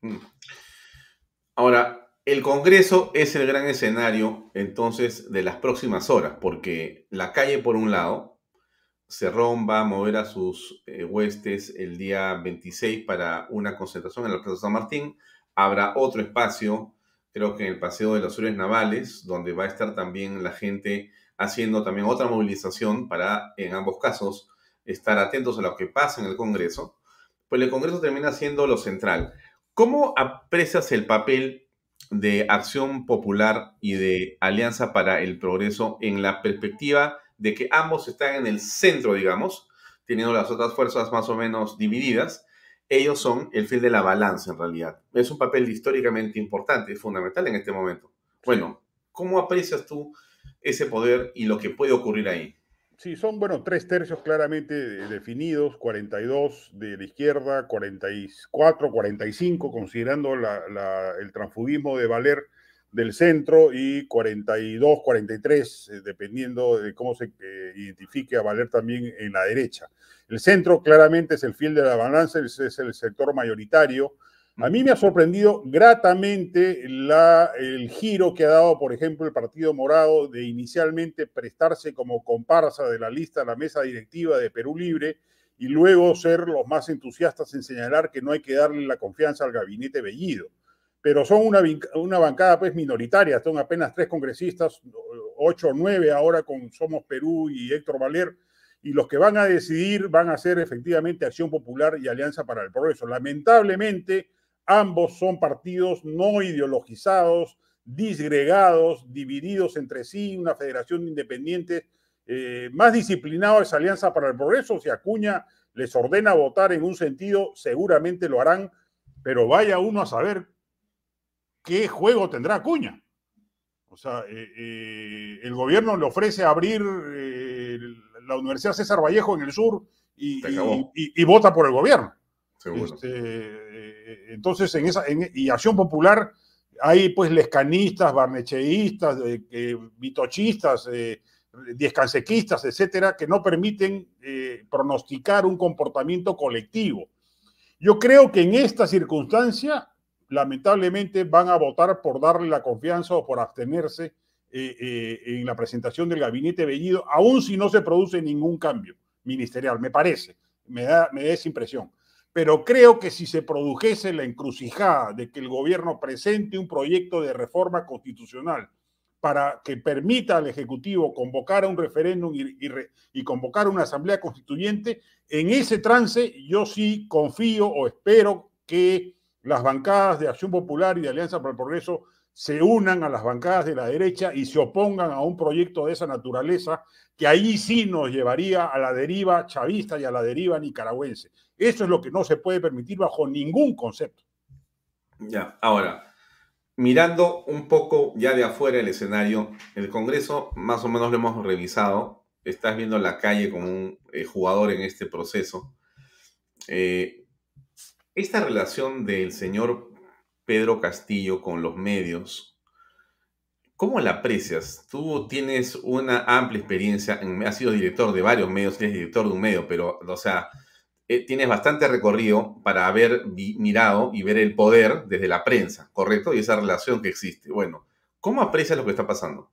Mm. Ahora, el Congreso es el gran escenario entonces de las próximas horas, porque la calle por un lado, Cerrón va a mover a sus eh, huestes el día 26 para una concentración en la Plaza San Martín. Habrá otro espacio, creo que en el Paseo de los Héroes Navales, donde va a estar también la gente haciendo también otra movilización para, en ambos casos, estar atentos a lo que pasa en el Congreso. Pues el Congreso termina siendo lo central. ¿Cómo aprecias el papel de Acción Popular y de Alianza para el Progreso en la perspectiva de que ambos están en el centro, digamos, teniendo las otras fuerzas más o menos divididas? Ellos son el fil de la balanza en realidad. Es un papel históricamente importante y fundamental en este momento. Bueno, ¿cómo aprecias tú ese poder y lo que puede ocurrir ahí? Sí, son, bueno, tres tercios claramente definidos, 42 de la izquierda, 44, 45, considerando el transfugismo de Valer del centro, y 42, 43, eh, dependiendo de cómo se eh, identifique a Valer también en la derecha. El centro claramente es el fiel de la balanza, es el sector mayoritario, a mí me ha sorprendido gratamente el giro que ha dado, por ejemplo, el Partido Morado de inicialmente prestarse como comparsa de la lista de la mesa directiva de Perú Libre y luego ser los más entusiastas en señalar que no hay que darle la confianza al gabinete Bellido. Pero son una, una bancada pues minoritaria, son apenas tres congresistas, ocho o nueve ahora con Somos Perú y Héctor Valer, y los que van a decidir van a ser efectivamente Acción Popular y Alianza para el Progreso. Lamentablemente, Ambos son partidos no ideologizados, disgregados, divididos entre sí, una federación independiente. Eh, más disciplinado es Alianza para el Progreso. Si Acuña les ordena votar en un sentido, seguramente lo harán, pero vaya uno a saber qué juego tendrá Acuña. O sea, eh, eh, el gobierno le ofrece abrir la Universidad César Vallejo en el sur y, y vota por el gobierno. Este, eh, entonces, en esa, y Acción Popular hay pues lescanistas, barnecheístas, eh, vitochistas, eh, diezcansequistas, etcétera, que no permiten eh, pronosticar un comportamiento colectivo. Yo creo que en esta circunstancia, lamentablemente, van a votar por darle la confianza o por abstenerse en la presentación del gabinete Bellido, aun si no se produce ningún cambio ministerial, me parece, me da, me da esa impresión pero creo que si se produjese la encrucijada de que el gobierno presente un proyecto de reforma constitucional para que permita al Ejecutivo convocar a un referéndum y, convocar una asamblea constituyente, en ese trance yo sí confío o espero que las bancadas de Acción Popular y de Alianza para el Progreso se unan a las bancadas de la derecha y se opongan a un proyecto de esa naturaleza que ahí sí nos llevaría a la deriva chavista y a la deriva nicaragüense. Eso es lo que no se puede permitir bajo ningún concepto. Ya, ahora, mirando un poco ya de afuera el escenario, el Congreso más o menos lo hemos revisado, estás viendo la calle como un eh, jugador en este proceso. Eh, esta relación del señor Pedro Castillo con los medios, ¿cómo la aprecias? Tú tienes una amplia experiencia, has sido director de varios medios, eres director de un medio, pero, o sea, eh, tienes bastante recorrido para haber mirado y ver el poder desde la prensa, ¿correcto? Y esa relación que existe. Bueno, ¿cómo aprecias lo que está pasando?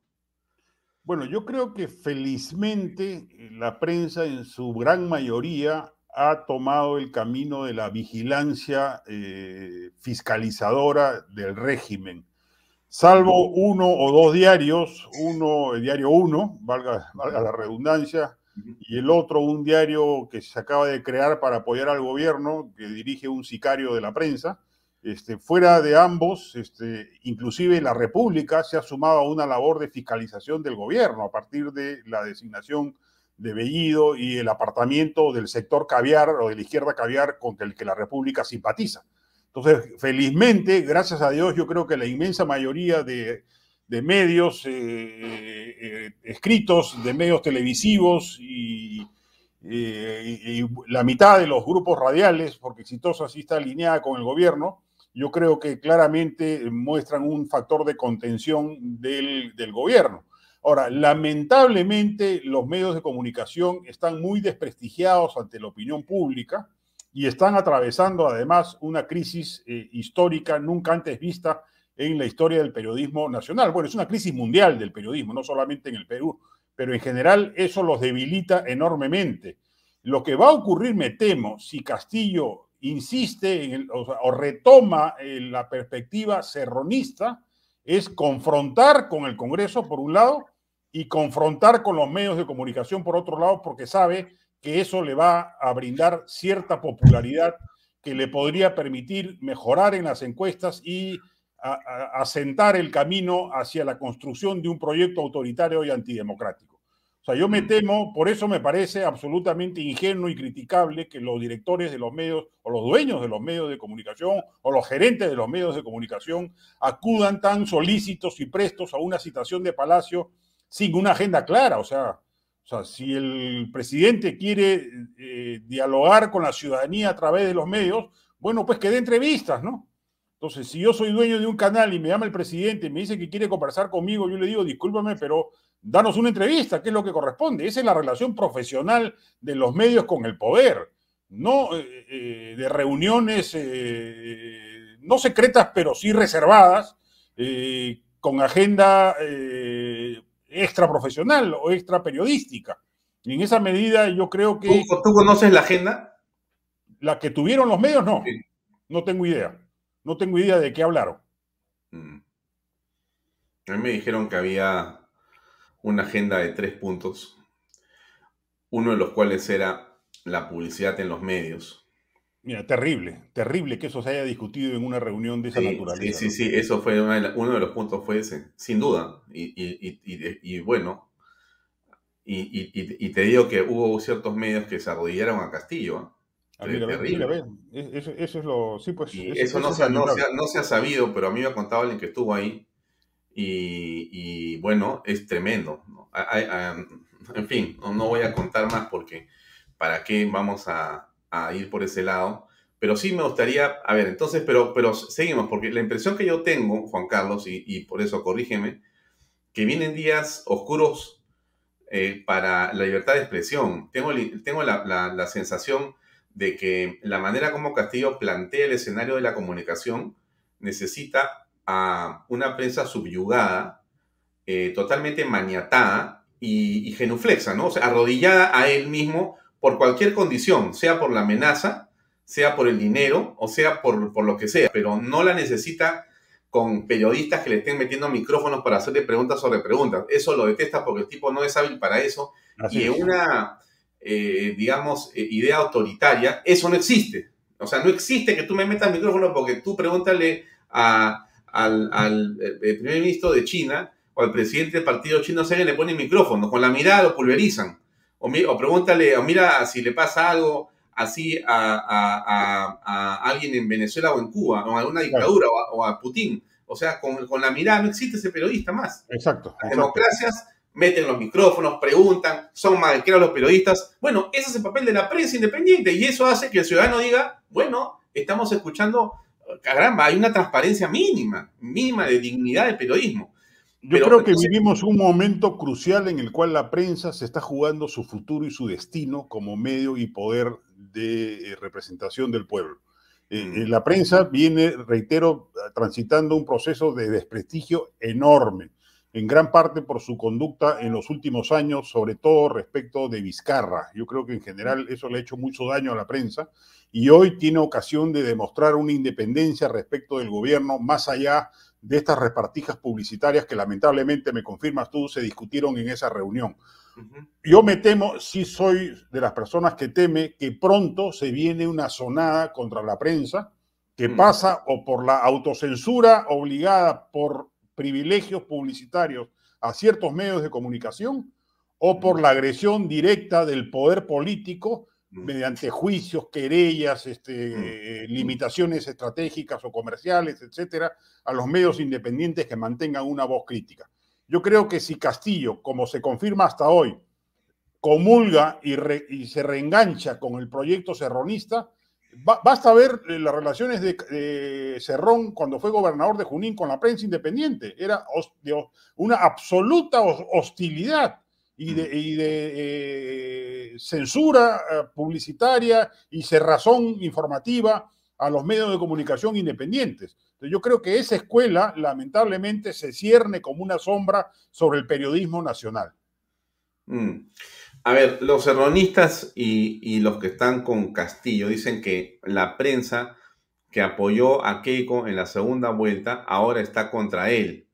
Bueno, yo creo que felizmente eh, la prensa en su gran mayoría ha tomado el camino de la vigilancia eh, fiscalizadora del régimen. Salvo uno o dos diarios, uno, el diario uno, valga, valga la redundancia, y el otro un diario que se acaba de crear para apoyar al gobierno, que dirige un sicario de la prensa. Este, fuera de ambos, este, inclusive la República se ha sumado a una labor de fiscalización del gobierno a partir de la designación de Bellido y el apartamiento del sector caviar o de la izquierda caviar con el que la República simpatiza. Entonces, felizmente, gracias a Dios, yo creo que la inmensa mayoría de de medios eh, eh, escritos, de medios televisivos eh, y, la mitad de los grupos radiales, porque Exitosa sí está alineada con el gobierno, yo creo que claramente muestran un factor de contención del, del gobierno. Ahora, lamentablemente los medios de comunicación están muy desprestigiados ante la opinión pública y están atravesando además una crisis eh, histórica nunca antes vista en la historia del periodismo nacional. Bueno, es una crisis mundial del periodismo, no solamente en el Perú, pero en general eso los debilita enormemente. Lo que va a ocurrir, me temo, si Castillo insiste o, retoma eh, la perspectiva serronista, es confrontar con el Congreso, por un lado, y confrontar con los medios de comunicación, por otro lado, porque sabe que eso le va a brindar cierta popularidad que le podría permitir mejorar en las encuestas y asentar el camino hacia la construcción de un proyecto autoritario y antidemocrático. O sea, yo me mm. temo, por eso me parece absolutamente ingenuo y criticable que los directores de los medios o los dueños de los medios de comunicación o los gerentes de los medios de comunicación acudan tan solícitos y prestos a una citación de Palacio sin una agenda clara. O sea, o sea, si el presidente quiere eh, dialogar con la ciudadanía a través de los medios, bueno, pues que dé entrevistas, ¿no? Entonces, si yo soy dueño de un canal y me llama el presidente y me dice que quiere conversar conmigo, yo le digo, discúlpame, pero danos una entrevista, ¿qué es lo que corresponde. Esa es la relación profesional de los medios con el poder, no eh, eh, de reuniones no secretas, pero sí reservadas, con agenda extra profesional o extra periodística. Y en esa medida yo creo que... ¿Tú, conoces la agenda? La que tuvieron los medios, no. No tengo idea. No tengo idea de qué hablaron. Mm. A mí me dijeron que había una agenda de tres puntos, uno de los cuales era la publicidad en los medios. Mira, terrible, terrible que eso se haya discutido en una reunión de esa naturaleza. Sí, sí, sí, eso fue uno de los puntos fue ese, sin duda. Y, bueno, y, te digo que hubo ciertos medios que se arrodillaron a Castillo. Ah, terrible. Eso, es lo. Sí, pues. eso, no, se, ha, no, se ha, sabido, pero a mí me ha contado alguien que estuvo ahí. Y, bueno, es tremendo. En fin, no voy a contar más porque ¿para qué vamos a, a ir por ese lado. Pero sí me gustaría, a ver, entonces, pero, pero seguimos, porque la impresión que yo tengo, Juan Carlos, y, por eso corrígeme, que vienen días oscuros eh, para la libertad de expresión. Tengo, tengo la, la, sensación de que la manera como Castillo plantea el escenario de la comunicación necesita a una prensa subyugada, eh, totalmente maniatada y, y, genuflexa, ¿no? O sea, arrodillada a él mismo por cualquier condición, sea por la amenaza, sea por el dinero o sea por, por lo que sea, pero no la necesita con periodistas que le estén metiendo micrófonos para hacerle preguntas sobre preguntas. Eso lo detesta porque el tipo no es hábil para eso. y en una, eh, digamos, eh, idea autoritaria, eso no existe. O sea, no existe que tú me metas micrófono porque tú pregúntale al, eh, primer ministro de China o al presidente del partido chino, se le pone micrófono, con la mirada lo pulverizan. O, pregúntale, o mira si le pasa algo así a, alguien en Venezuela o en Cuba, o a alguna dictadura, o, a, Putin. O sea, con, la mirada no existe ese periodista más. Exacto. Las democracias meten los micrófonos, preguntan, son más que los periodistas. Bueno, ese es el papel de la prensa independiente y eso hace que el ciudadano diga, bueno, estamos escuchando, caramba, hay una transparencia mínima, mínima de dignidad del periodismo. Yo creo que vivimos un momento crucial en el cual la prensa se está jugando su futuro y su destino como medio y poder de eh, representación del pueblo. Eh, mm. eh, la prensa viene, reitero, transitando un proceso de desprestigio enorme, en gran parte por su conducta en los últimos años, sobre todo respecto de Vizcarra. Yo creo que en general eso le ha hecho mucho daño a la prensa y hoy tiene ocasión de demostrar una independencia respecto del gobierno más allá de estas repartijas publicitarias que lamentablemente, me confirmas tú, se discutieron en esa reunión. Yo me temo, si soy de las personas que teme, que pronto se viene una sonada contra la prensa que mm. pasa o por la autocensura obligada por privilegios publicitarios a ciertos medios de comunicación o por la agresión directa del poder político Mm. mediante juicios, querellas, este, mm. eh, limitaciones estratégicas o comerciales, etcétera, a los medios independientes que mantengan una voz crítica. Yo creo que si Castillo, como se confirma hasta hoy, comulga y, se reengancha con el proyecto serronista, basta ver eh, las relaciones de, de, Cerrón cuando fue gobernador de Junín con la prensa independiente. Era una absoluta hostilidad y de, eh, censura eh, publicitaria y cerrazón informativa a los medios de comunicación independientes. yo creo que esa escuela lamentablemente se cierne como una sombra sobre el periodismo nacional. Mm. A ver, los erronistas y, los que están con Castillo dicen que la prensa que apoyó a Keiko en la segunda vuelta ahora está contra él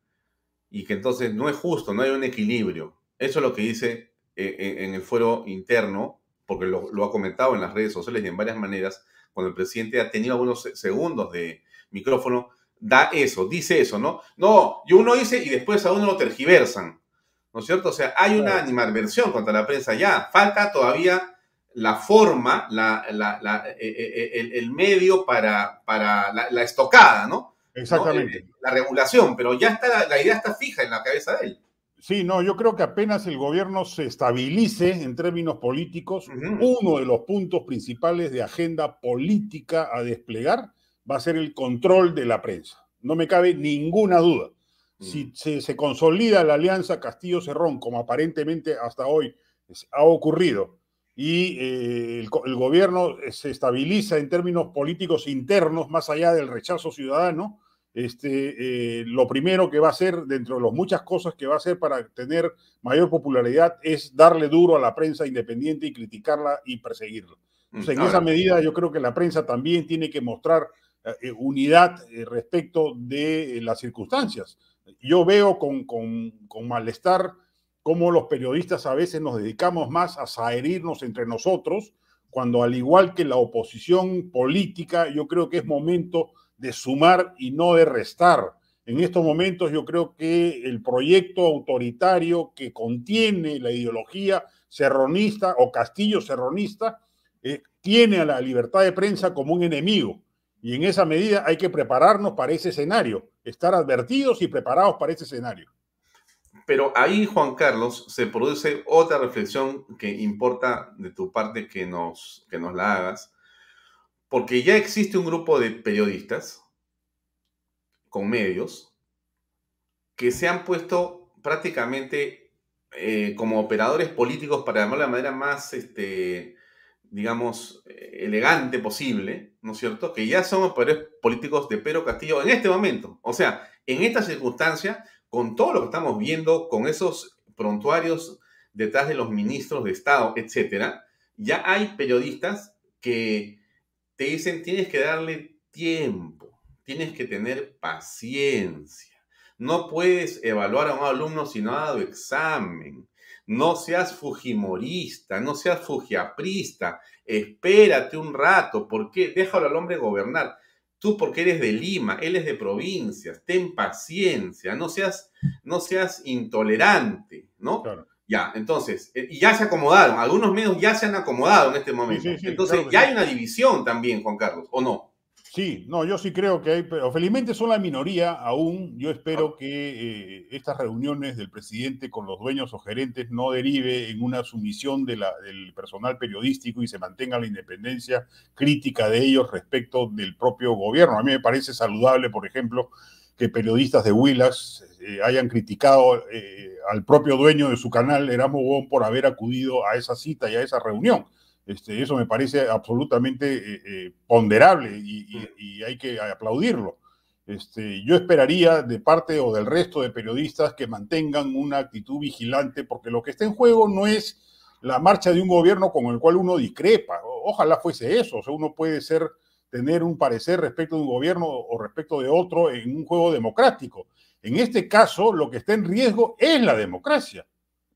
y que entonces no es justo, no hay un equilibrio. Eso es lo que dice eh, en, el fuero interno, porque lo, lo, ha comentado en las redes sociales y en varias maneras, cuando el presidente ha tenido algunos segundos de micrófono, da eso, dice eso, ¿no? No, y uno dice y después a uno lo tergiversan. ¿No es cierto? O sea, hay una animadversión contra la prensa ya, falta todavía la forma, la, eh, eh, eh, el, medio para, para la, estocada, ¿no? Exactamente. La regulación, pero ya está, la, idea está fija en la cabeza de él. Sí, no, yo creo que apenas el gobierno se estabilice en términos políticos, uno de los puntos principales de agenda política a desplegar va a ser el control de la prensa. No me cabe ninguna duda si mm. se, consolida la alianza Castillo-Cerrón, como aparentemente hasta hoy ha ocurrido, y eh, el, gobierno se estabiliza en términos políticos internos, más allá del rechazo ciudadano, este, eh, lo primero que va a hacer, dentro de las muchas cosas que va a hacer para tener mayor popularidad, es darle duro a la prensa independiente y criticarla y perseguirla. Mm, en esa medida yo creo que la prensa también tiene que mostrar eh, unidad respecto de las circunstancias yo veo con, malestar cómo los periodistas a veces nos dedicamos más a saherirnos entre nosotros, cuando al igual que la oposición política, yo creo que es momento de sumar y no de restar. En estos momentos yo creo que el proyecto autoritario que contiene la ideología serronista o castillo serronista eh, tiene a la libertad de prensa como un enemigo. Y en esa medida hay que prepararnos para ese escenario, estar advertidos y preparados para ese escenario. Pero ahí, Juan Carlos, se produce otra reflexión que importa de tu parte que nos, que nos la hagas, porque ya existe un grupo de periodistas con medios que se han puesto prácticamente eh, como operadores políticos, para llamarlo de la manera más este, digamos, elegante posible, ¿no es cierto? Que ya somos poderes políticos de Pedro Castillo en este momento. O sea, en esta circunstancia, con todo lo que estamos viendo, con esos prontuarios detrás de los ministros de Estado, etcétera, ya hay periodistas que te dicen tienes que darle tiempo, tienes que tener paciencia. No puedes evaluar a un alumno si no ha dado examen. No seas fujimorista, no seas fujiaprista, espérate un rato, ¿por qué? Déjalo al hombre gobernar. Tú porque eres de Lima, él es de provincias, ten paciencia, no seas, no seas intolerante, ¿no? Ya, entonces, eh, y ya se acomodaron, algunos medios ya se han acomodado en este momento. entonces, ya hay una división también, Juan Carlos, ¿o no? Sí, no, yo sí creo que hay, pero felizmente son la minoría aún. Yo espero que eh, estas reuniones del presidente con los dueños o gerentes no derive en una sumisión de la, del personal periodístico y se mantenga la independencia crítica de ellos respecto del propio gobierno. A mí me parece saludable, por ejemplo, que periodistas de Willax eh, hayan criticado eh, al propio dueño de su canal, Erasmo Wong, por haber acudido a esa cita y a esa reunión. Este, eso me parece absolutamente eh, eh, ponderable y, hay que aplaudirlo. Este, yo esperaría de parte o del resto de periodistas que mantengan una actitud vigilante, porque lo que está en juego no es la marcha de un gobierno con el cual uno discrepa. Ojalá fuese eso. O sea, uno puede ser, tener un parecer respecto de un gobierno o respecto de otro en un juego democrático. En este caso, lo que está en riesgo es la democracia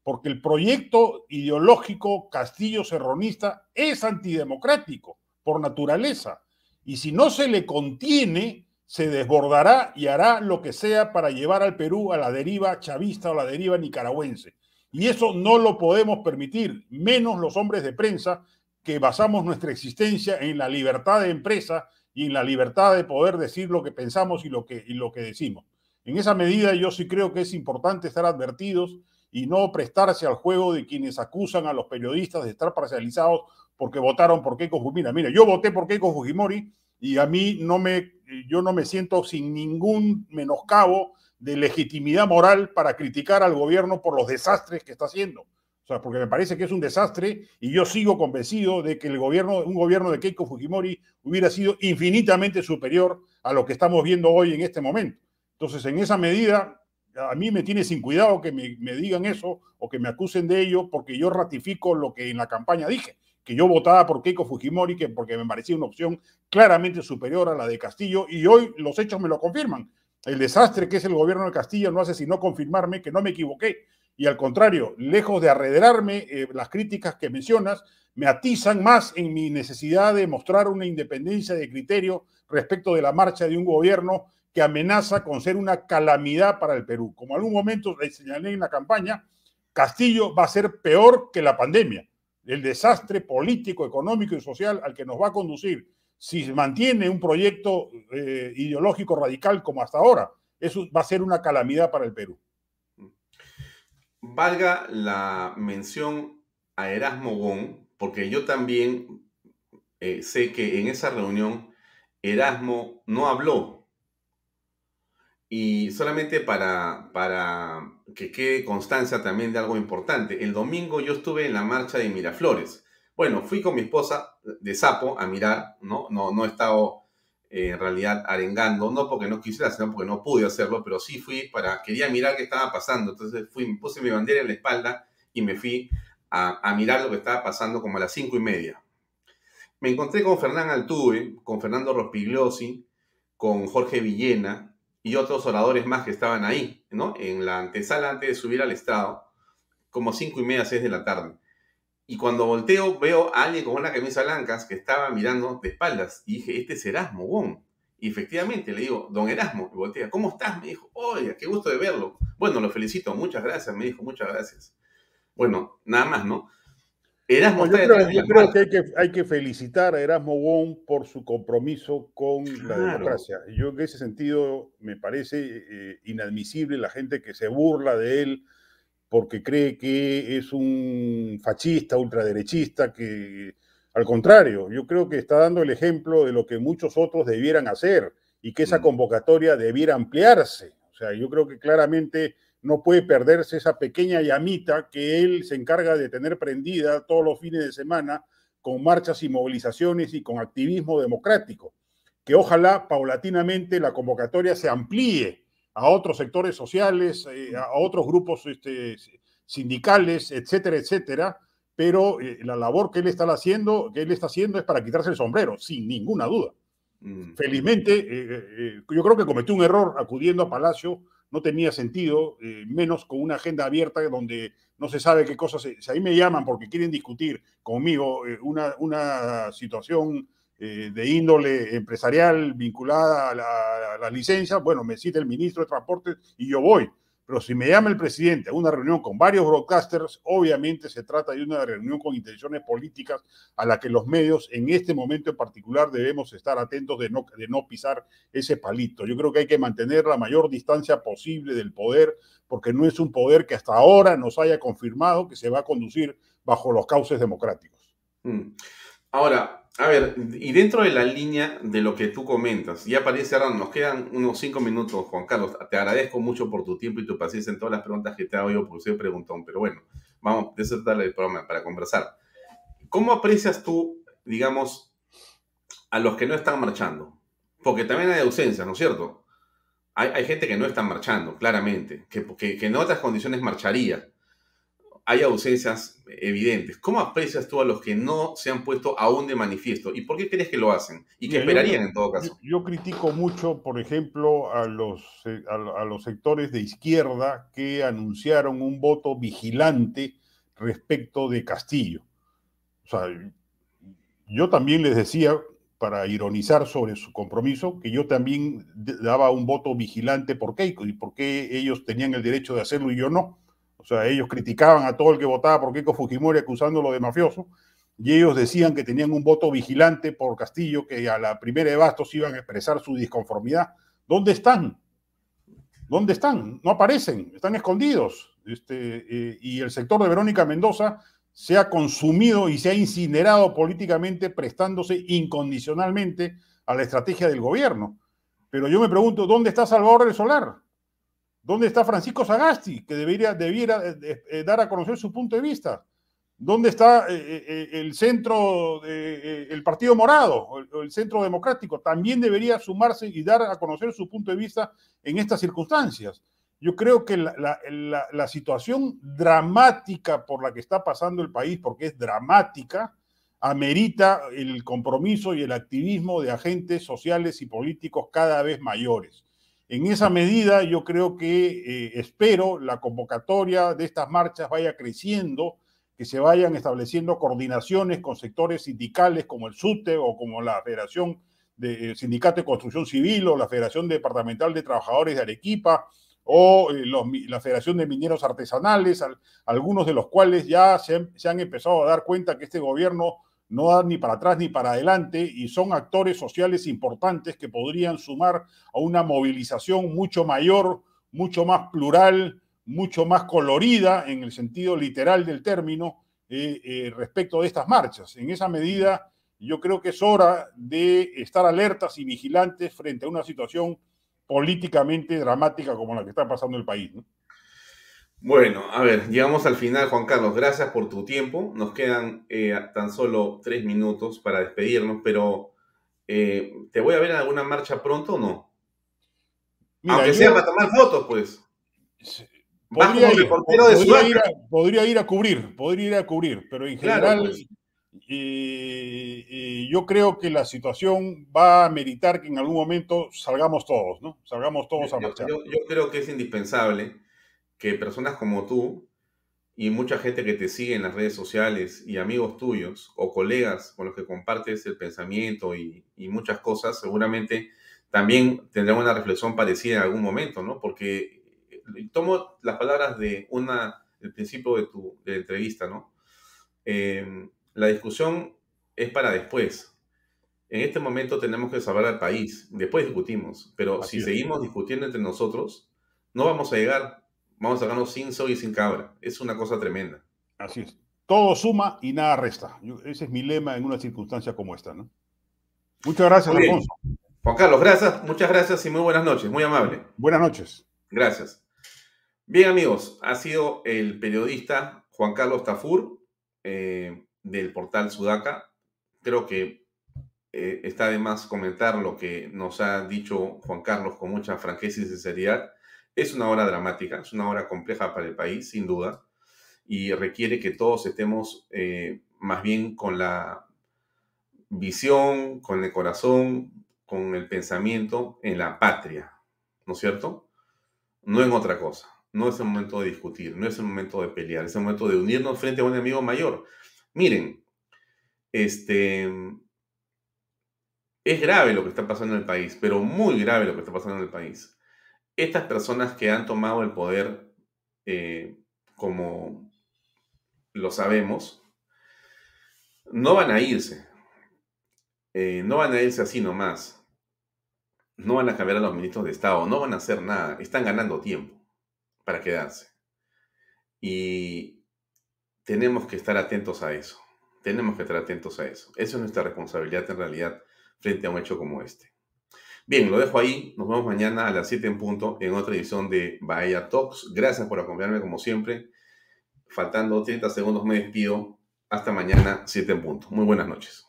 porque el proyecto ideológico Castillo Serronista es antidemocrático por naturaleza. Y si no se le contiene, se desbordará y hará lo que sea para llevar al Perú a la deriva chavista o la deriva nicaragüense. Y eso no lo podemos permitir, menos los hombres de prensa que basamos nuestra existencia en la libertad de empresa y en la libertad de poder decir lo que pensamos y lo que, y lo que decimos. En esa medida yo sí creo que es importante estar advertidos y no prestarse al juego de quienes acusan a los periodistas de estar parcializados porque votaron por Keiko Fujimori. Mira, yo voté por Keiko Fujimori y a mí no me, yo no me siento sin ningún menoscabo de legitimidad moral para criticar al gobierno por los desastres que está haciendo. O sea, porque me parece que es un desastre y yo sigo convencido de que el gobierno, un gobierno de Keiko Fujimori hubiera sido infinitamente superior a lo que estamos viendo hoy en este momento. Entonces, en esa medida, a mí me tiene sin cuidado que me, digan eso o que me acusen de ello porque yo ratifico lo que en la campaña dije, que yo votaba por Keiko Fujimori que porque me parecía una opción claramente superior a la de Castillo y hoy los hechos me lo confirman. El desastre que es el gobierno de Castillo no hace sino confirmarme que no me equivoqué y al contrario, lejos de arrederarme, eh, las críticas que mencionas me atizan más en mi necesidad de mostrar una independencia de criterio respecto de la marcha de un gobierno que amenaza con ser una calamidad para el Perú. Como algún momento le señalé en la campaña, Castillo va a ser peor que la pandemia. El desastre político, económico y social al que nos va a conducir si mantiene un proyecto eh, ideológico radical como hasta ahora, eso va a ser una calamidad para el Perú. Valga la mención a Erasmo Gon, porque yo también eh, sé que en esa reunión Erasmo no habló. Y solamente para, para que quede constancia también de algo importante, el domingo yo estuve en la marcha de Miraflores. Bueno, fui con mi esposa de sapo a mirar, ¿no? No, no he estado eh, en realidad arengando, no porque no quisiera, sino porque no pude hacerlo, pero sí fui para, quería mirar qué estaba pasando. Entonces fui, puse mi bandera en la espalda y me fui a, mirar lo que estaba pasando como a las cinco y media. Me encontré con Fernán Altuve, con Fernando Rospigliosi, con Jorge Villena y otros oradores más que estaban ahí, ¿no? En la antesala antes de subir al Estado, como cinco y media, seis de la tarde. Y cuando volteo, veo a alguien con una camisa blanca que estaba mirando de espaldas. Y dije, este es Erasmo, bon. Y efectivamente le digo, don Erasmo, y voltea, ¿cómo estás? Me dijo, oye, qué gusto de verlo. Bueno, lo felicito, muchas gracias, me dijo, muchas gracias. Bueno, nada más, ¿no? Erasmo yo creo, que hay, que hay, que felicitar a Erasmo Wong por su compromiso con la democracia. Yo en ese sentido me parece eh, inadmisible la gente que se burla de él porque cree que es un fascista, ultraderechista, que al contrario, yo creo que está dando el ejemplo de lo que muchos otros debieran hacer y que esa mm. convocatoria debiera ampliarse. O sea, yo creo que claramente no puede perderse esa pequeña llamita que él se encarga de tener prendida todos los fines de semana con marchas y movilizaciones y con activismo democrático. Que ojalá paulatinamente la convocatoria se amplíe a otros sectores sociales, eh, a otros grupos este, sindicales, etcétera, etcétera, pero eh, la labor que él está haciendo, que él está haciendo es para quitarse el sombrero, sin ninguna duda. Mm. Felizmente, eh, yo creo que cometió un error acudiendo a Palacio, no tenía sentido, menos con una agenda abierta donde no se sabe qué cosas, si ahí me llaman porque quieren discutir conmigo una, una situación eh, de índole empresarial vinculada a la, licencia, bueno, me cita el ministro de Transporte y yo voy. Pero si me llama el presidente a una reunión con varios broadcasters, obviamente se trata de una reunión con intenciones políticas a la que los medios en este momento en particular debemos estar atentos de no, de no pisar ese palito. Yo creo que hay que mantener la mayor distancia posible del poder, porque no es un poder que hasta ahora nos haya confirmado que se va a conducir bajo los cauces democráticos. Mm. Ahora, a ver, y dentro de la línea de lo que tú comentas, ya parece ahora nos quedan unos cinco minutos, Juan Carlos. Te agradezco mucho por tu tiempo y tu paciencia en todas las preguntas que te hago yo, porque soy preguntón. Pero bueno, vamos, de eso el programa para conversar. ¿Cómo aprecias tú, digamos, a los que no están marchando? Porque también hay ausencia, ¿no es cierto? Hay, gente que no está marchando, claramente, que, que en otras condiciones marcharía hay ausencias evidentes. ¿Cómo aprecias tú a los que no se han puesto aún de manifiesto? ¿Y por qué crees que lo hacen? ¿Y qué esperarían en todo caso? Yo, critico mucho, por ejemplo, a los, eh, a, los sectores de izquierda que anunciaron un voto vigilante respecto de Castillo. O sea, yo también les decía, para ironizar sobre su compromiso, que yo también daba un voto vigilante por Keiko y por qué ellos tenían el derecho de hacerlo y yo no. Sea, ellos criticaban a todo el que votaba por Keiko Fujimori acusándolo de mafioso, y ellos decían que tenían un voto vigilante por Castillo, que a la primera de bastos iban a expresar su disconformidad. ¿Dónde están? ¿Dónde están? No aparecen, están escondidos. Este, eh, y el sector de Verónica Mendoza se ha consumido y se ha incinerado políticamente, prestándose incondicionalmente a la estrategia del gobierno. Pero yo me pregunto, ¿dónde está Salvador del Solar? ¿Dónde está Francisco Sagasti, que debería, debiera eh, eh, dar a conocer su punto de vista? ¿Dónde está eh, el centro, el Partido Morado, el Centro Democrático? También debería sumarse y dar a conocer su punto de vista en estas circunstancias. Yo creo que la, la situación dramática por la que está pasando el país, porque es dramática, amerita el compromiso y el activismo de agentes sociales y políticos cada vez mayores. En esa medida, yo creo que eh, espero la convocatoria de estas marchas vaya creciendo, que se vayan estableciendo coordinaciones con sectores sindicales como el SUTE o como la Federación de eh, Sindicato de Construcción Civil o la Federación Departamental de Trabajadores de Arequipa o eh, la Federación de Mineros Artesanales, algunos de los cuales ya se, se han empezado a dar cuenta que este gobierno no dan ni para atrás ni para adelante y son actores sociales importantes que podrían sumar a una movilización mucho mayor, mucho más plural, mucho más colorida en el sentido literal del término eh, eh, respecto de estas marchas. En esa medida, yo creo que es hora de estar alertas y vigilantes frente a una situación políticamente dramática como la que está pasando el país. Bueno, a ver, llegamos al final, Juan Carlos. Gracias por tu tiempo. Nos quedan eh, tan solo tres minutos para despedirnos, pero eh, ¿te voy a ver en alguna marcha pronto o no? Aunque sea para tomar fotos, pues. Podría ir, podría, ir a, cubrir, podría ir a cubrir, pero en general pues. yo creo que la situación va a meritar que en algún momento salgamos todos, ¿no? Salgamos todos a marchar. yo creo que es indispensable que personas como tú y mucha gente que te sigue en las redes sociales y amigos tuyos o colegas con los que compartes el pensamiento y, muchas cosas, seguramente también tendrán una reflexión parecida en algún momento, ¿no? Porque eh, tomo las palabras de una, el principio de tu entrevista, ¿no? Em, la discusión es para después. En este momento tenemos que salvar al país. Después discutimos. Pero si seguimos discutiendo entre nosotros, no vamos a llegar vamos a sacarnos sin soy y sin cabra. Es una cosa tremenda. Así es. Todo suma y nada resta. ese es mi lema en una circunstancia como esta, ¿no? Muchas gracias, Alfonso. Juan Carlos, gracias, muchas gracias y muy buenas noches. Muy amable. Buenas noches. Gracias. Bien, amigos, ha sido el periodista Juan Carlos Tafur eh, del portal Sudaca. Creo que eh, está de más comentar lo que nos ha dicho Juan Carlos con mucha franqueza y sinceridad es una hora dramática, es una hora compleja para el país, sin duda, y requiere que todos estemos eh, más bien con la visión, con el corazón, con el pensamiento en la patria, ¿no es cierto? No en otra cosa. No es el momento de discutir, no es el momento de pelear, es el momento de unirnos frente a un enemigo mayor. Miren, este, es grave lo que está pasando en el país, pero muy grave lo que está pasando en el país estas personas que han tomado el poder, eh, como lo sabemos, no van a irse. Eh, no van a irse así nomás. No van a cambiar a los ministros de Estado, no van a hacer nada. Están ganando tiempo para quedarse. Y tenemos que estar atentos a eso. Tenemos que estar atentos a eso. Esa es nuestra responsabilidad en realidad frente a un hecho como este. Bien, lo dejo ahí. Nos vemos mañana a las 7 en punto en otra edición de Bahía Talks. Gracias por acompañarme como siempre. Faltando 30 segundos me despido. Hasta mañana, 7 en punto. Muy buenas noches.